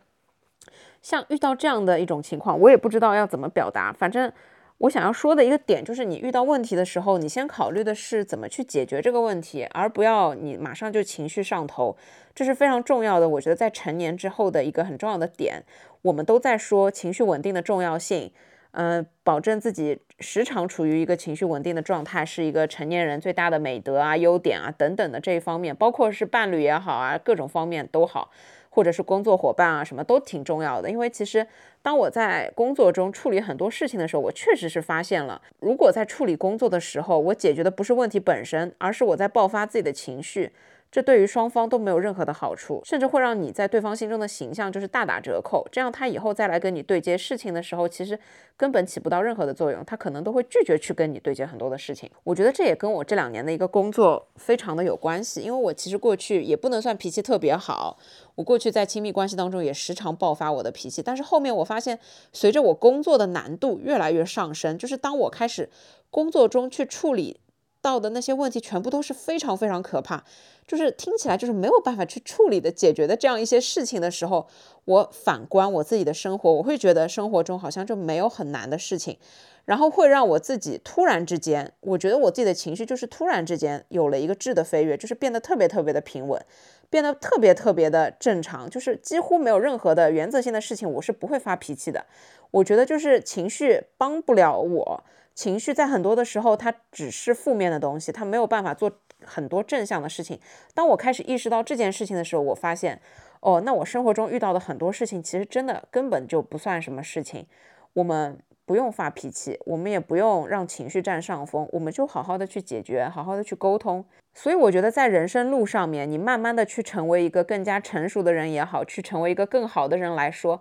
像遇到这样的一种情况，我也不知道要怎么表达，反正。我想要说的一个点就是，你遇到问题的时候，你先考虑的是怎么去解决这个问题，而不要你马上就情绪上头，这是非常重要的。我觉得在成年之后的一个很重要的点，我们都在说情绪稳定的重要性，嗯，保证自己时常处于一个情绪稳定的状态，是一个成年人最大的美德啊、优点啊等等的这一方面，包括是伴侣也好啊，各种方面都好。或者是工作伙伴啊，什么都挺重要的。因为其实当我在工作中处理很多事情的时候，我确实是发现了，如果在处理工作的时候，我解决的不是问题本身，而是我在爆发自己的情绪。这对于双方都没有任何的好处，甚至会让你在对方心中的形象就是大打折扣。这样他以后再来跟你对接事情的时候，其实根本起不到任何的作用，他可能都会拒绝去跟你对接很多的事情。我觉得这也跟我这两年的一个工作非常的有关系，因为我其实过去也不能算脾气特别好，我过去在亲密关系当中也时常爆发我的脾气。但是后面我发现，随着我工作的难度越来越上升，就是当我开始工作中去处理。到的那些问题全部都是非常非常可怕，就是听起来就是没有办法去处理的、解决的这样一些事情的时候，我反观我自己的生活，我会觉得生活中好像就没有很难的事情，然后会让我自己突然之间，我觉得我自己的情绪就是突然之间有了一个质的飞跃，就是变得特别特别的平稳，变得特别特别的正常，就是几乎没有任何的原则性的事情，我是不会发脾气的。我觉得就是情绪帮不了我。情绪在很多的时候，它只是负面的东西，它没有办法做很多正向的事情。当我开始意识到这件事情的时候，我发现，哦，那我生活中遇到的很多事情，其实真的根本就不算什么事情。我们不用发脾气，我们也不用让情绪占上风，我们就好好的去解决，好好的去沟通。所以我觉得，在人生路上面，你慢慢的去成为一个更加成熟的人也好，去成为一个更好的人来说。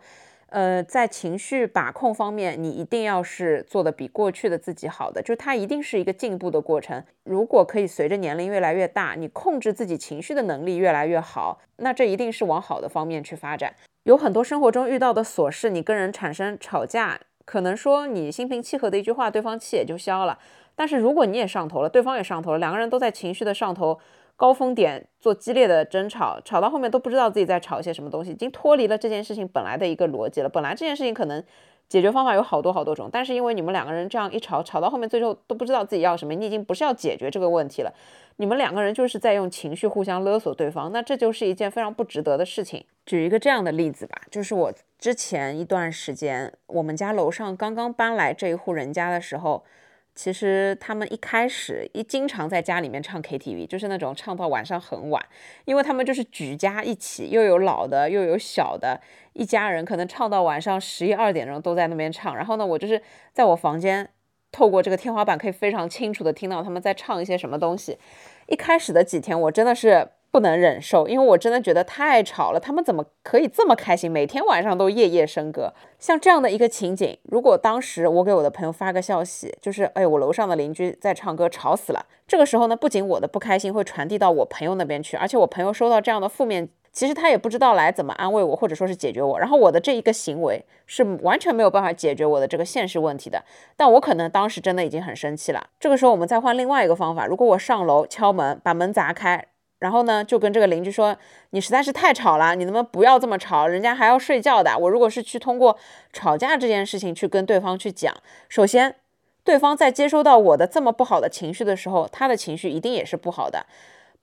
呃，在情绪把控方面，你一定要是做的比过去的自己好的，就它一定是一个进步的过程。如果可以随着年龄越来越大，你控制自己情绪的能力越来越好，那这一定是往好的方面去发展。有很多生活中遇到的琐事，你跟人产生吵架，可能说你心平气和的一句话，对方气也就消了。但是如果你也上头了，对方也上头了，两个人都在情绪的上头。高峰点做激烈的争吵，吵到后面都不知道自己在吵些什么东西，已经脱离了这件事情本来的一个逻辑了。本来这件事情可能解决方法有好多好多种，但是因为你们两个人这样一吵，吵到后面最后都不知道自己要什么，你已经不是要解决这个问题了，你们两个人就是在用情绪互相勒索对方，那这就是一件非常不值得的事情。举一个这样的例子吧，就是我之前一段时间，我们家楼上刚刚搬来这一户人家的时候。其实他们一开始一经常在家里面唱 KTV，就是那种唱到晚上很晚，因为他们就是举家一起，又有老的又有小的，一家人可能唱到晚上十一二点钟都在那边唱。然后呢，我就是在我房间透过这个天花板可以非常清楚的听到他们在唱一些什么东西。一开始的几天我真的是。不能忍受，因为我真的觉得太吵了。他们怎么可以这么开心？每天晚上都夜夜笙歌。像这样的一个情景，如果当时我给我的朋友发个消息，就是哎，我楼上的邻居在唱歌，吵死了。这个时候呢，不仅我的不开心会传递到我朋友那边去，而且我朋友收到这样的负面，其实他也不知道来怎么安慰我，或者说是解决我。然后我的这一个行为是完全没有办法解决我的这个现实问题的。但我可能当时真的已经很生气了。这个时候我们再换另外一个方法，如果我上楼敲门，把门砸开。然后呢，就跟这个邻居说：“你实在是太吵了，你能不能不要这么吵？人家还要睡觉的。”我如果是去通过吵架这件事情去跟对方去讲，首先，对方在接收到我的这么不好的情绪的时候，他的情绪一定也是不好的。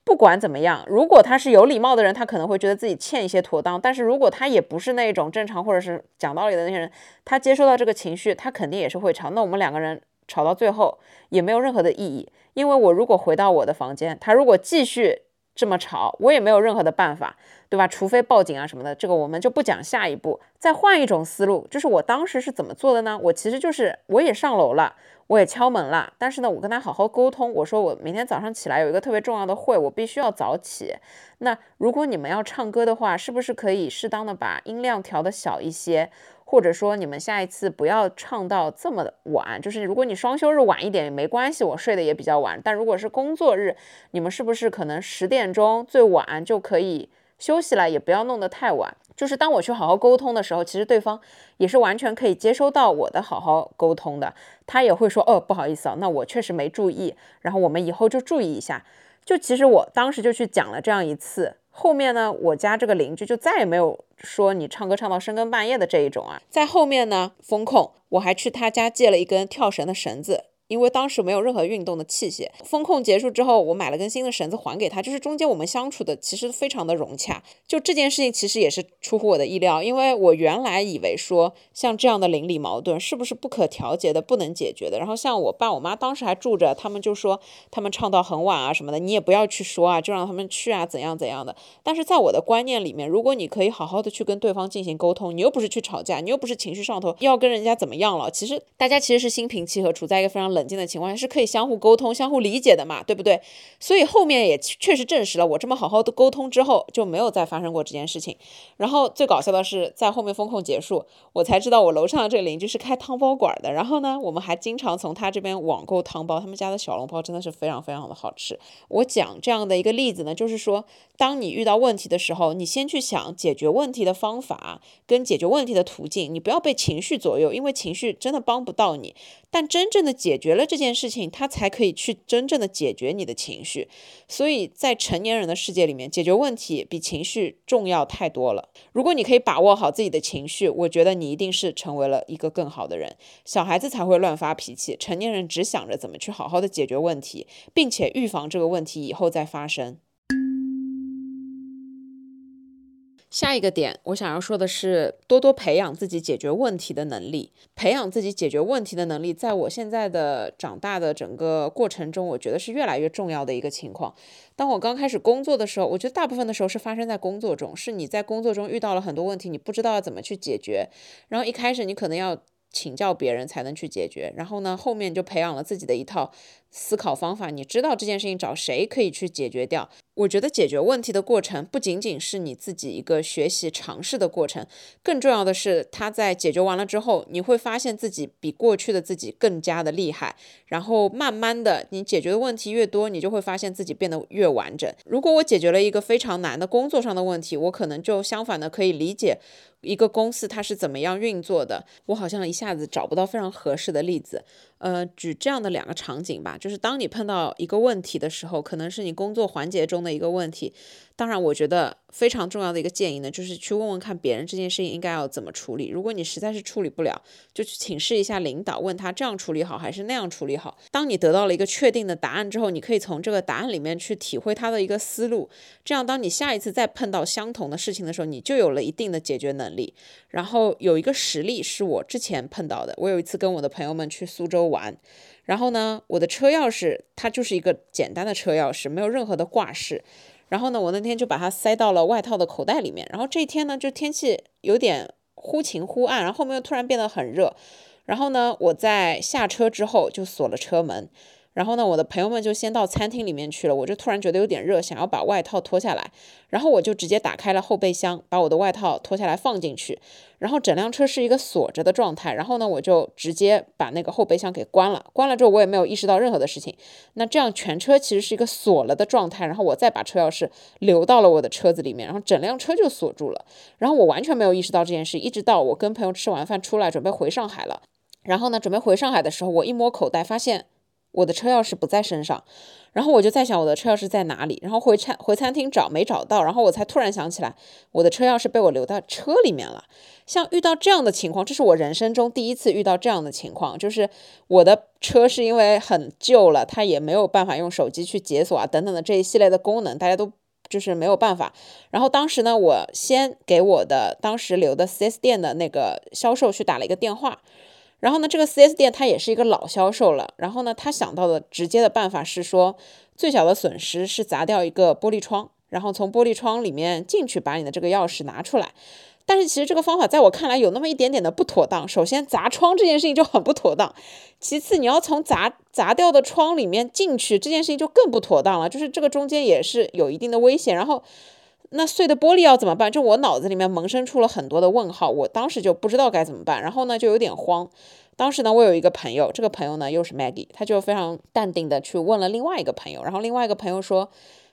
不管怎么样，如果他是有礼貌的人，他可能会觉得自己欠一些妥当；但是如果他也不是那种正常或者是讲道理的那些人，他接收到这个情绪，他肯定也是会吵。那我们两个人吵到最后也没有任何的意义，因为我如果回到我的房间，他如果继续。这么吵，我也没有任何的办法，对吧？除非报警啊什么的，这个我们就不讲。下一步，再换一种思路，就是我当时是怎么做的呢？我其实就是我也上楼了，我也敲门了，但是呢，我跟他好好沟通，我说我明天早上起来有一个特别重要的会，我必须要早起。那如果你们要唱歌的话，是不是可以适当的把音量调的小一些？或者说你们下一次不要唱到这么晚，就是如果你双休日晚一点也没关系，我睡的也比较晚。但如果是工作日，你们是不是可能十点钟最晚就可以休息了，也不要弄得太晚。就是当我去好好沟通的时候，其实对方也是完全可以接收到我的好好沟通的，他也会说哦不好意思啊，那我确实没注意，然后我们以后就注意一下。就其实我当时就去讲了这样一次。后面呢，我家这个邻居就再也没有说你唱歌唱到深更半夜的这一种啊。在后面呢，风控我还去他家借了一根跳绳的绳子，因为当时没有任何运动的器械。风控结束之后，我买了根新的绳子还给他，就是中间我们相处的其实非常的融洽。就这件事情其实也是出乎我的意料，因为我原来以为说像这样的邻里矛盾是不是不可调节的、不能解决的。然后像我爸我妈当时还住着，他们就说他们唱到很晚啊什么的，你也不要去说啊，就让他们去啊，怎样怎样的。但是在我的观念里面，如果你可以好好的去跟对方进行沟通，你又不是去吵架，你又不是情绪上头要跟人家怎么样了，其实大家其实是心平气和，处在一个非常。冷静的情况下是可以相互沟通、相互理解的嘛，对不对？所以后面也确实证实了，我这么好好的沟通之后，就没有再发生过这件事情。然后最搞笑的是，在后面风控结束，我才知道我楼上的这个邻居是开汤包馆的。然后呢，我们还经常从他这边网购汤包，他们家的小笼包真的是非常非常的好吃。我讲这样的一个例子呢，就是说，当你遇到问题的时候，你先去想解决问题的方法跟解决问题的途径，你不要被情绪左右，因为情绪真的帮不到你。但真正的解决了这件事情，他才可以去真正的解决你的情绪。所以在成年人的世界里面，解决问题比情绪重要太多了。如果你可以把握好自己的情绪，我觉得你一定是成为了一个更好的人。小孩子才会乱发脾气，成年人只想着怎么去好好的解决问题，并且预防这个问题以后再发生。下一个点，我想要说的是，多多培养自己解决问题的能力。培养自己解决问题的能力，在我现在的长大的整个过程中，我觉得是越来越重要的一个情况。当我刚开始工作的时候，我觉得大部分的时候是发生在工作中，是你在工作中遇到了很多问题，你不知道要怎么去解决，然后一开始你可能要。请教别人才能去解决，然后呢，后面就培养了自己的一套思考方法。你知道这件事情找谁可以去解决掉？我觉得解决问题的过程不仅仅是你自己一个学习尝试的过程，更重要的是他在解决完了之后，你会发现自己比过去的自己更加的厉害。然后慢慢的，你解决的问题越多，你就会发现自己变得越完整。如果我解决了一个非常难的工作上的问题，我可能就相反的可以理解。一个公司它是怎么样运作的？我好像一下子找不到非常合适的例子。呃，举这样的两个场景吧，就是当你碰到一个问题的时候，可能是你工作环节中的一个问题。当然，我觉得非常重要的一个建议呢，就是去问问看别人这件事情应该要怎么处理。如果你实在是处理不了，就去请示一下领导，问他这样处理好还是那样处理好。当你得到了一个确定的答案之后，你可以从这个答案里面去体会他的一个思路。这样，当你下一次再碰到相同的事情的时候，你就有了一定的解决能力。然后有一个实例是我之前碰到的，我有一次跟我的朋友们去苏州玩，然后呢，我的车钥匙它就是一个简单的车钥匙，没有任何的挂饰。然后呢，我那天就把它塞到了外套的口袋里面。然后这一天呢，就天气有点忽晴忽暗，然后后面又突然变得很热。然后呢，我在下车之后就锁了车门。然后呢，我的朋友们就先到餐厅里面去了，我就突然觉得有点热，想要把外套脱下来，然后我就直接打开了后备箱，把我的外套脱下来放进去，然后整辆车是一个锁着的状态，然后呢，我就直接把那个后备箱给关了，关了之后我也没有意识到任何的事情，那这样全车其实是一个锁了的状态，然后我再把车钥匙留到了我的车子里面，然后整辆车就锁住了，然后我完全没有意识到这件事，一直到我跟朋友吃完饭出来准备回上海了，然后呢，准备回上海的时候，我一摸口袋发现。我的车钥匙不在身上，然后我就在想我的车钥匙在哪里，然后回餐回餐厅找没找到，然后我才突然想起来我的车钥匙被我留到车里面了。像遇到这样的情况，这是我人生中第一次遇到这样的情况，就是我的车是因为很旧了，它也没有办法用手机去解锁啊等等的这一系列的功能，大家都就是没有办法。然后当时呢，我先给我的当时留的 4S 店的那个销售去打了一个电话。然后呢，这个 4S 店它也是一个老销售了。然后呢，他想到的直接的办法是说，最小的损失是砸掉一个玻璃窗，然后从玻璃窗里面进去把你的这个钥匙拿出来。但是其实这个方法在我看来有那么一点点的不妥当。首先砸窗这件事情就很不妥当，其次你要从砸砸掉的窗里面进去这件事情就更不妥当了，就是这个中间也是有一定的危险。然后。那碎的玻璃要怎么办？就我脑子里面萌生出了很多的问号，我当时就不知道该怎么办，然后呢就有点慌。当时呢我有一个朋友，这个朋友呢又是 Maggie，他就非常淡定的去问了另外一个朋友，然后另外一个朋友说，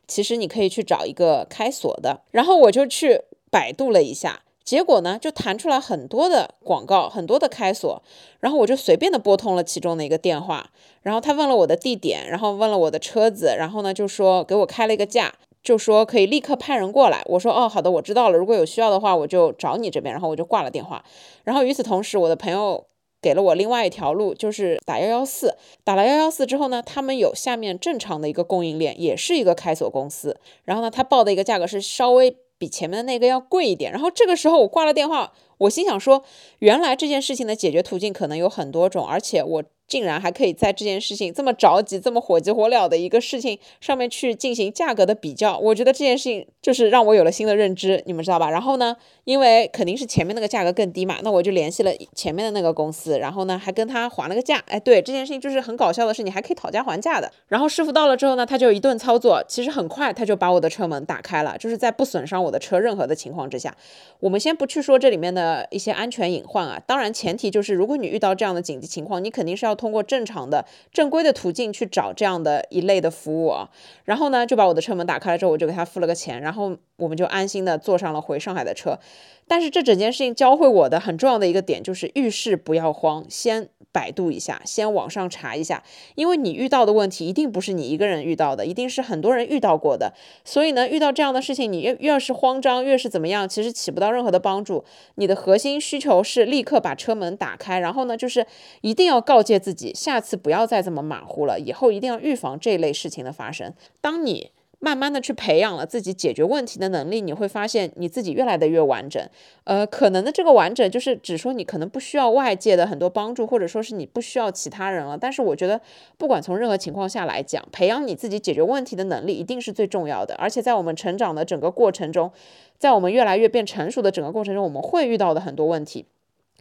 其实你可以去找一个开锁的。然后我就去百度了一下，结果呢就弹出来很多的广告，很多的开锁，然后我就随便的拨通了其中的一个电话，然后他问了我的地点，然后问了我的车子，然后呢就说给我开了一个价。就说可以立刻派人过来，我说哦好的，我知道了。如果有需要的话，我就找你这边，然后我就挂了电话。然后与此同时，我的朋友给了我另外一条路，就是打幺幺四。打了幺幺四之后呢，他们有下面正常的一个供应链，也是一个开锁公司。然后呢，他报的一个价格是稍微比前面的那个要贵一点。然后这个时候我挂了电话，我心想说，原来这件事情的解决途径可能有很多种，而且我。竟然还可以在这件事情这么着急、这么火急火燎的一个事情上面去进行价格的比较，我觉得这件事情就是让我有了新的认知，你们知道吧？然后呢，因为肯定是前面那个价格更低嘛，那我就联系了前面的那个公司，然后呢还跟他还了个价。哎，对，这件事情就是很搞笑的是，你还可以讨价还价的。然后师傅到了之后呢，他就一顿操作，其实很快他就把我的车门打开了，就是在不损伤我的车任何的情况之下。我们先不去说这里面的一些安全隐患啊，当然前提就是如果你遇到这样的紧急情况，你肯定是要通过正常的。正规的途径去找这样的一类的服务啊，然后呢就把我的车门打开了之后，我就给他付了个钱，然后我们就安心的坐上了回上海的车。但是这整件事情教会我的很重要的一个点就是遇事不要慌，先。百度一下，先网上查一下，因为你遇到的问题一定不是你一个人遇到的，一定是很多人遇到过的。所以呢，遇到这样的事情，你越越是慌张，越是怎么样，其实起不到任何的帮助。你的核心需求是立刻把车门打开，然后呢，就是一定要告诫自己，下次不要再这么马虎了，以后一定要预防这类事情的发生。当你慢慢的去培养了自己解决问题的能力，你会发现你自己越来的越完整。呃，可能的这个完整就是只说你可能不需要外界的很多帮助，或者说是你不需要其他人了。但是我觉得，不管从任何情况下来讲，培养你自己解决问题的能力一定是最重要的。而且在我们成长的整个过程中，在我们越来越变成熟的整个过程中，我们会遇到的很多问题。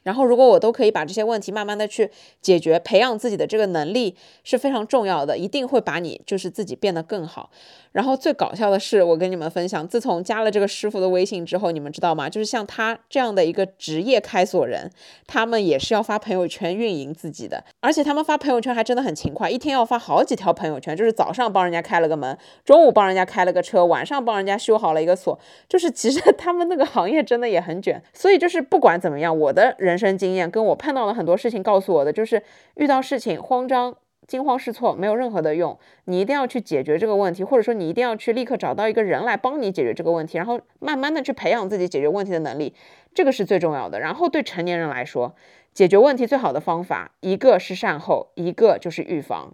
然后，如果我都可以把这些问题慢慢的去解决，培养自己的这个能力是非常重要的，一定会把你就是自己变得更好。然后最搞笑的是，我跟你们分享，自从加了这个师傅的微信之后，你们知道吗？就是像他这样的一个职业开锁人，他们也是要发朋友圈运营自己的，而且他们发朋友圈还真的很勤快，一天要发好几条朋友圈，就是早上帮人家开了个门，中午帮人家开了个车，晚上帮人家修好了一个锁，就是其实 (laughs) 他们那个行业真的也很卷。所以就是不管怎么样，我的人人生经验跟我碰到了很多事情告诉我的，就是遇到事情慌张。惊慌失措没有任何的用，你一定要去解决这个问题，或者说你一定要去立刻找到一个人来帮你解决这个问题，然后慢慢的去培养自己解决问题的能力，这个是最重要的。然后对成年人来说，解决问题最好的方法，一个是善后，一个就是预防。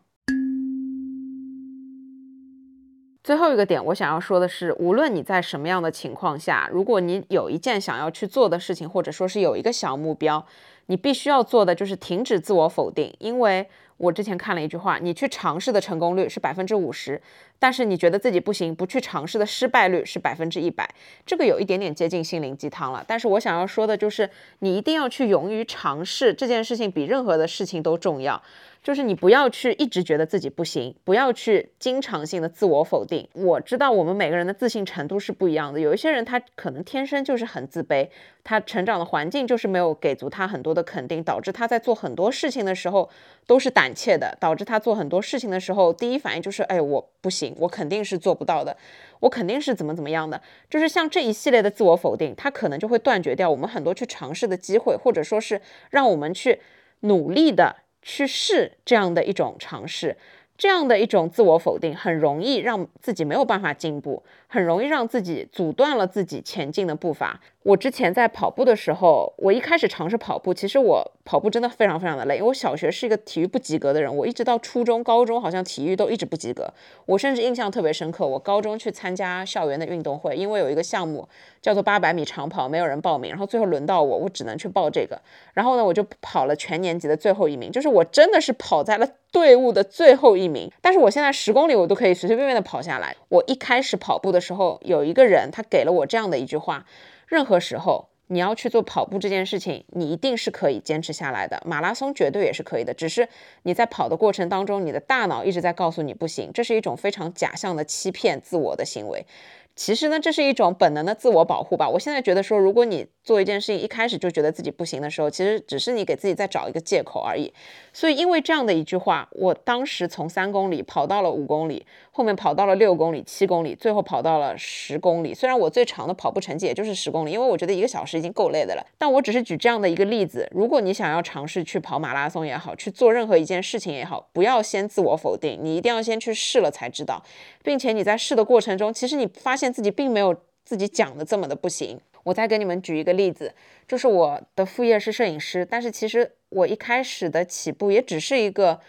最后一个点，我想要说的是，无论你在什么样的情况下，如果你有一件想要去做的事情，或者说是有一个小目标，你必须要做的就是停止自我否定，因为。我之前看了一句话，你去尝试的成功率是百分之五十，但是你觉得自己不行，不去尝试的失败率是百分之一百。这个有一点点接近心灵鸡汤了，但是我想要说的就是，你一定要去勇于尝试这件事情，比任何的事情都重要。就是你不要去一直觉得自己不行，不要去经常性的自我否定。我知道我们每个人的自信程度是不一样的，有一些人他可能天生就是很自卑，他成长的环境就是没有给足他很多的肯定，导致他在做很多事情的时候都是胆怯的，导致他做很多事情的时候第一反应就是，哎，我不行，我肯定是做不到的，我肯定是怎么怎么样的。就是像这一系列的自我否定，他可能就会断绝掉我们很多去尝试的机会，或者说是让我们去努力的。去试这样的一种尝试，这样的一种自我否定，很容易让自己没有办法进步，很容易让自己阻断了自己前进的步伐。我之前在跑步的时候，我一开始尝试跑步，其实我跑步真的非常非常的累。因为我小学是一个体育不及格的人，我一直到初中、高中好像体育都一直不及格。我甚至印象特别深刻，我高中去参加校园的运动会，因为有一个项目叫做八百米长跑，没有人报名，然后最后轮到我，我只能去报这个。然后呢，我就跑了全年级的最后一名，就是我真的是跑在了队伍的最后一名。但是我现在十公里我都可以随随便便的跑下来。我一开始跑步的的时候，有一个人他给了我这样的一句话。任何时候，你要去做跑步这件事情，你一定是可以坚持下来的。马拉松绝对也是可以的，只是你在跑的过程当中，你的大脑一直在告诉你不行，这是一种非常假象的欺骗自我的行为。其实呢，这是一种本能的自我保护吧。我现在觉得说，如果你做一件事情一开始就觉得自己不行的时候，其实只是你给自己在找一个借口而已。所以因为这样的一句话，我当时从三公里跑到了五公里，后面跑到了六公里、七公里，最后跑到了十公里。虽然我最长的跑步成绩也就是十公里，因为我觉得一个小时已经够累的了。但我只是举这样的一个例子，如果你想要尝试去跑马拉松也好，去做任何一件事情也好，不要先自我否定，你一定要先去试了才知道，并且你在试的过程中，其实你发现。自己并没有自己讲的这么的不行。我再给你们举一个例子，就是我的副业是摄影师，但是其实我一开始的起步也只是一个。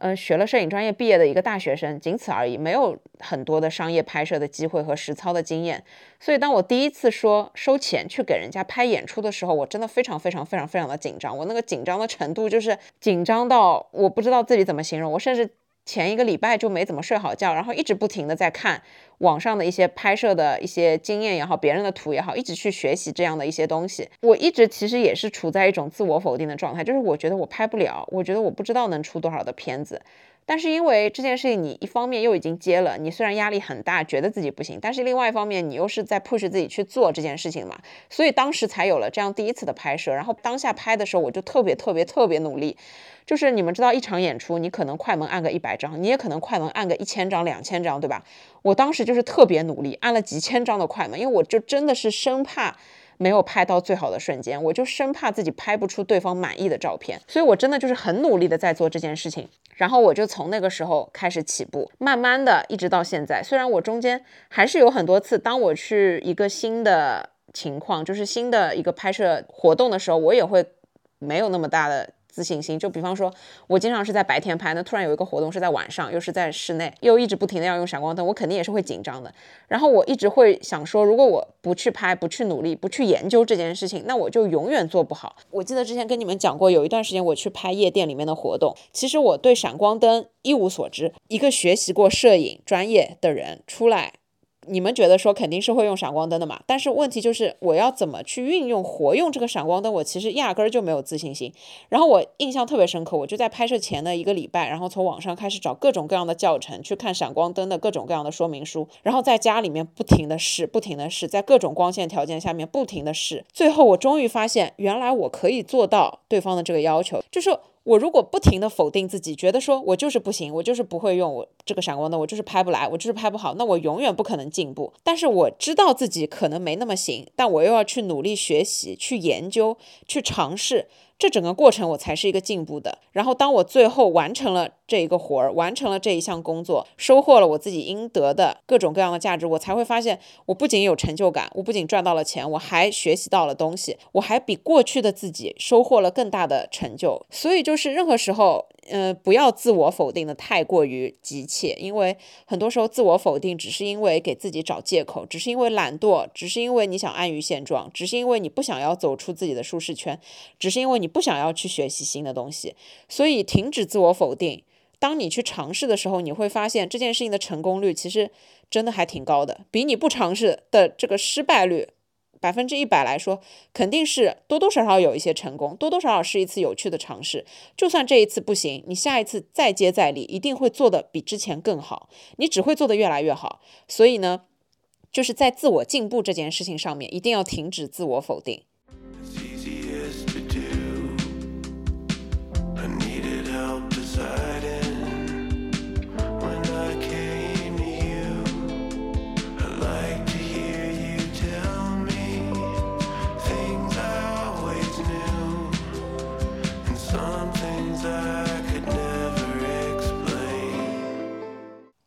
嗯，学了摄影专业毕业的一个大学生，仅此而已，没有很多的商业拍摄的机会和实操的经验。所以，当我第一次说收钱去给人家拍演出的时候，我真的非常非常非常非常的紧张。我那个紧张的程度就是紧张到我不知道自己怎么形容。我甚至。前一个礼拜就没怎么睡好觉，然后一直不停的在看网上的一些拍摄的一些经验也好，别人的图也好，一直去学习这样的一些东西。我一直其实也是处在一种自我否定的状态，就是我觉得我拍不了，我觉得我不知道能出多少的片子。但是因为这件事情，你一方面又已经接了，你虽然压力很大，觉得自己不行，但是另外一方面你又是在 push 自己去做这件事情嘛，所以当时才有了这样第一次的拍摄。然后当下拍的时候，我就特别特别特别努力。就是你们知道，一场演出你可能快门按个一百张，你也可能快门按个一千张、两千张，对吧？我当时就是特别努力，按了几千张的快门，因为我就真的是生怕。没有拍到最好的瞬间，我就生怕自己拍不出对方满意的照片，所以我真的就是很努力的在做这件事情。然后我就从那个时候开始起步，慢慢的一直到现在。虽然我中间还是有很多次，当我去一个新的情况，就是新的一个拍摄活动的时候，我也会没有那么大的。自信心，就比方说，我经常是在白天拍，那突然有一个活动是在晚上，又是在室内，又一直不停的要用闪光灯，我肯定也是会紧张的。然后我一直会想说，如果我不去拍，不去努力，不去研究这件事情，那我就永远做不好。我记得之前跟你们讲过，有一段时间我去拍夜店里面的活动，其实我对闪光灯一无所知。一个学习过摄影专业的人出来。你们觉得说肯定是会用闪光灯的嘛？但是问题就是我要怎么去运用活用这个闪光灯，我其实压根儿就没有自信心。然后我印象特别深刻，我就在拍摄前的一个礼拜，然后从网上开始找各种各样的教程，去看闪光灯的各种各样的说明书，然后在家里面不停的试，不停的试，在各种光线条件下面不停的试，最后我终于发现，原来我可以做到对方的这个要求，就是。我如果不停的否定自己，觉得说我就是不行，我就是不会用我这个闪光灯，我就是拍不来，我就是拍不好，那我永远不可能进步。但是我知道自己可能没那么行，但我又要去努力学习，去研究，去尝试。这整个过程我才是一个进步的。然后当我最后完成了这一个活儿，完成了这一项工作，收获了我自己应得的各种各样的价值，我才会发现，我不仅有成就感，我不仅赚到了钱，我还学习到了东西，我还比过去的自己收获了更大的成就。所以就是任何时候。嗯，不要自我否定的太过于急切，因为很多时候自我否定只是因为给自己找借口，只是因为懒惰，只是因为你想安于现状，只是因为你不想要走出自己的舒适圈，只是因为你不想要去学习新的东西。所以停止自我否定。当你去尝试的时候，你会发现这件事情的成功率其实真的还挺高的，比你不尝试的这个失败率。百分之一百来说，肯定是多多少少有一些成功，多多少少是一次有趣的尝试。就算这一次不行，你下一次再接再厉，一定会做的比之前更好。你只会做的越来越好。所以呢，就是在自我进步这件事情上面，一定要停止自我否定。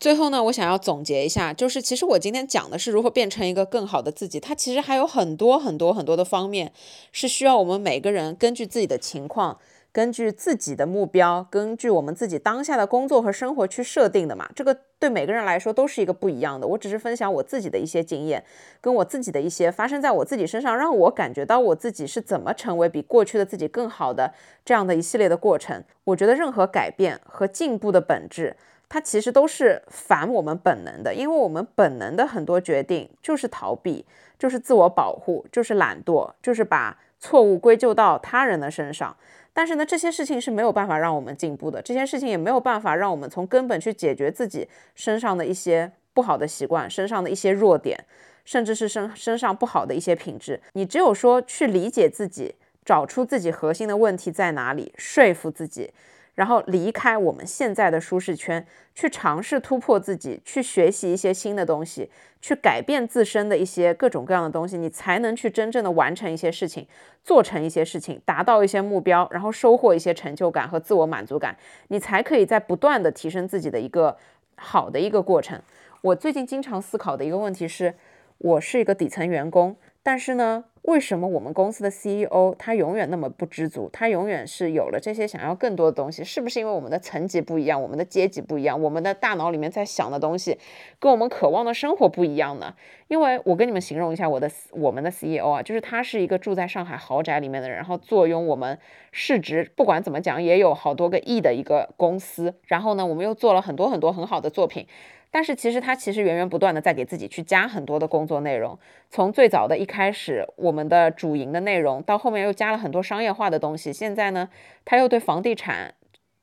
最后呢，我想要总结一下，就是其实我今天讲的是如何变成一个更好的自己。它其实还有很多很多很多的方面，是需要我们每个人根据自己的情况，根据自己的目标，根据我们自己当下的工作和生活去设定的嘛。这个对每个人来说都是一个不一样的。我只是分享我自己的一些经验，跟我自己的一些发生在我自己身上，让我感觉到我自己是怎么成为比过去的自己更好的这样的一系列的过程。我觉得任何改变和进步的本质。它其实都是反我们本能的，因为我们本能的很多决定就是逃避，就是自我保护，就是懒惰，就是把错误归咎到他人的身上。但是呢，这些事情是没有办法让我们进步的，这些事情也没有办法让我们从根本去解决自己身上的一些不好的习惯，身上的一些弱点，甚至是身身上不好的一些品质。你只有说去理解自己，找出自己核心的问题在哪里，说服自己。然后离开我们现在的舒适圈，去尝试突破自己，去学习一些新的东西，去改变自身的一些各种各样的东西，你才能去真正的完成一些事情，做成一些事情，达到一些目标，然后收获一些成就感和自我满足感，你才可以在不断的提升自己的一个好的一个过程。我最近经常思考的一个问题是，我是一个底层员工，但是呢，为什么我们公司的 CEO 他永远那么不知足？他永远是有了这些想要更多的东西，是不是因为我们的层级不一样，我们的阶级不一样，我们的大脑里面在想的东西跟我们渴望的生活不一样呢？因为我跟你们形容一下我的我们的 CEO 啊，就是他是一个住在上海豪宅里面的人，然后坐拥我们市值不管怎么讲也有好多个亿的一个公司，然后呢，我们又做了很多很多很好的作品。但是其实他其实源源不断的在给自己去加很多的工作内容，从最早的一开始我们的主营的内容，到后面又加了很多商业化的东西，现在呢他又对房地产、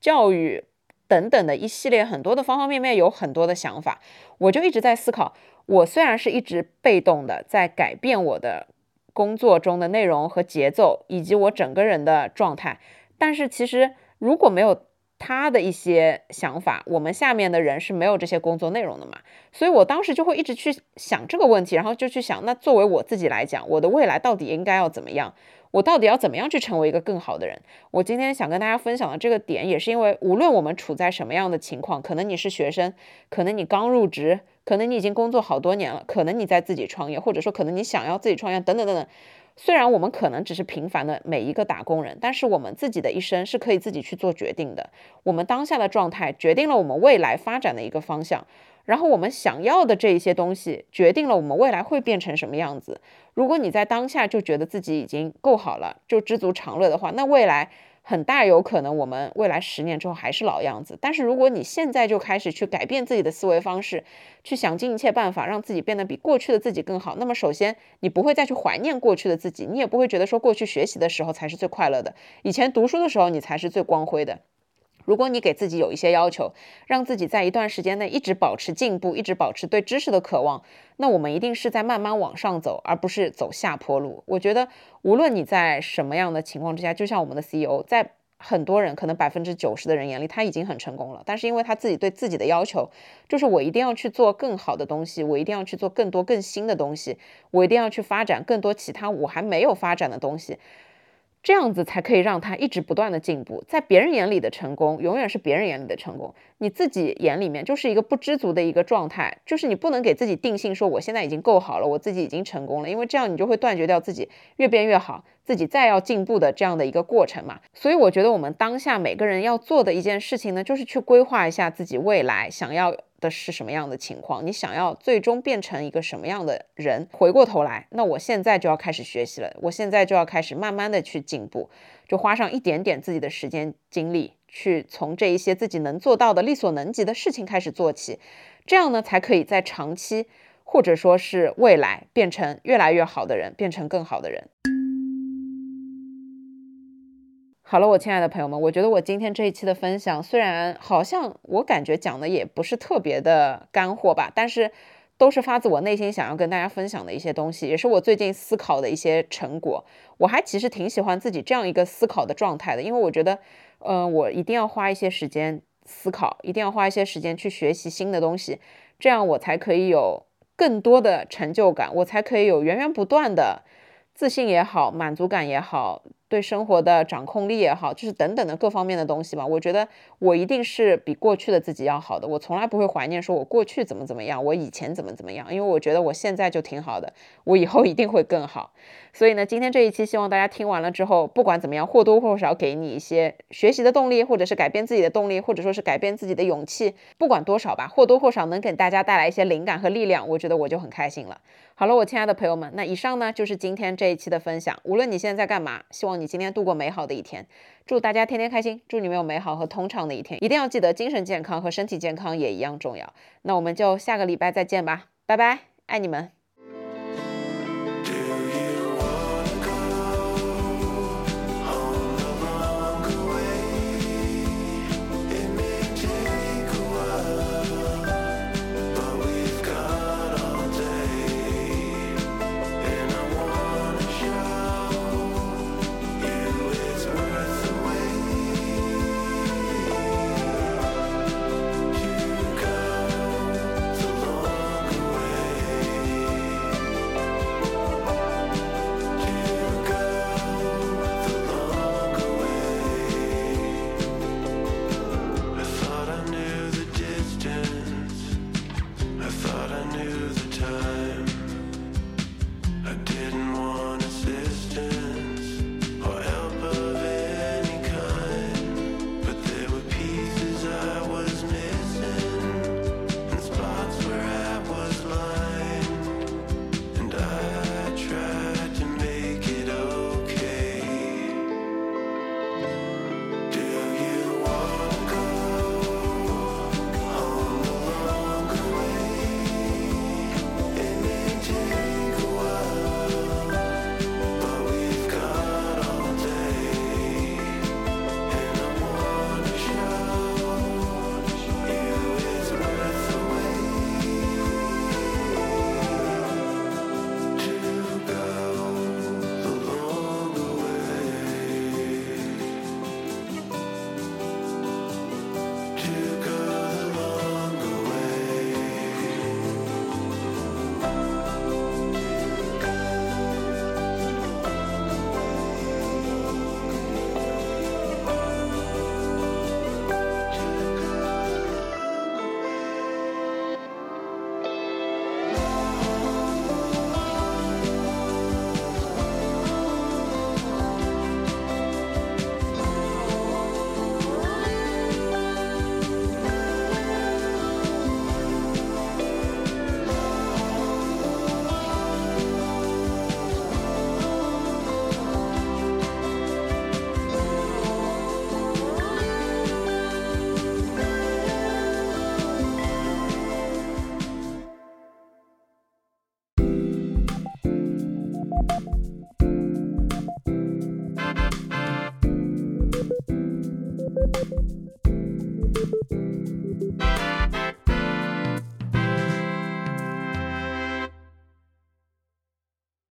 教育等等的一系列很多的方方面面有很多的想法。我就一直在思考，我虽然是一直被动的在改变我的工作中的内容和节奏，以及我整个人的状态，但是其实如果没有。他的一些想法，我们下面的人是没有这些工作内容的嘛？所以我当时就会一直去想这个问题，然后就去想，那作为我自己来讲，我的未来到底应该要怎么样？我到底要怎么样去成为一个更好的人？我今天想跟大家分享的这个点，也是因为无论我们处在什么样的情况，可能你是学生，可能你刚入职，可能你已经工作好多年了，可能你在自己创业，或者说可能你想要自己创业，等等等等。虽然我们可能只是平凡的每一个打工人，但是我们自己的一生是可以自己去做决定的。我们当下的状态决定了我们未来发展的一个方向，然后我们想要的这一些东西决定了我们未来会变成什么样子。如果你在当下就觉得自己已经够好了，就知足常乐的话，那未来。很大有可能，我们未来十年之后还是老样子。但是如果你现在就开始去改变自己的思维方式，去想尽一切办法让自己变得比过去的自己更好，那么首先你不会再去怀念过去的自己，你也不会觉得说过去学习的时候才是最快乐的，以前读书的时候你才是最光辉的。如果你给自己有一些要求，让自己在一段时间内一直保持进步，一直保持对知识的渴望，那我们一定是在慢慢往上走，而不是走下坡路。我觉得，无论你在什么样的情况之下，就像我们的 CEO，在很多人可能百分之九十的人眼里，他已经很成功了。但是因为他自己对自己的要求，就是我一定要去做更好的东西，我一定要去做更多更新的东西，我一定要去发展更多其他我还没有发展的东西。这样子才可以让他一直不断的进步，在别人眼里的成功，永远是别人眼里的成功，你自己眼里面就是一个不知足的一个状态，就是你不能给自己定性说我现在已经够好了，我自己已经成功了，因为这样你就会断绝掉自己越变越好，自己再要进步的这样的一个过程嘛。所以我觉得我们当下每个人要做的一件事情呢，就是去规划一下自己未来想要。的是什么样的情况？你想要最终变成一个什么样的人？回过头来，那我现在就要开始学习了，我现在就要开始慢慢的去进步，就花上一点点自己的时间精力，去从这一些自己能做到的力所能及的事情开始做起，这样呢，才可以在长期或者说是未来变成越来越好的人，变成更好的人。好了，我亲爱的朋友们，我觉得我今天这一期的分享，虽然好像我感觉讲的也不是特别的干货吧，但是都是发自我内心想要跟大家分享的一些东西，也是我最近思考的一些成果。我还其实挺喜欢自己这样一个思考的状态的，因为我觉得，嗯，我一定要花一些时间思考，一定要花一些时间去学习新的东西，这样我才可以有更多的成就感，我才可以有源源不断的自信也好，满足感也好。对生活的掌控力也好，就是等等的各方面的东西吧。我觉得我一定是比过去的自己要好的。我从来不会怀念说我过去怎么怎么样，我以前怎么怎么样，因为我觉得我现在就挺好的，我以后一定会更好。所以呢，今天这一期希望大家听完了之后，不管怎么样，或多或少给你一些学习的动力，或者是改变自己的动力，或者说是改变自己的勇气，不管多少吧，或多或少能给大家带来一些灵感和力量，我觉得我就很开心了。好了，我亲爱的朋友们，那以上呢就是今天这一期的分享。无论你现在在干嘛，希望你今天度过美好的一天。祝大家天天开心，祝你们有美好和通畅的一天。一定要记得，精神健康和身体健康也一样重要。那我们就下个礼拜再见吧，拜拜，爱你们。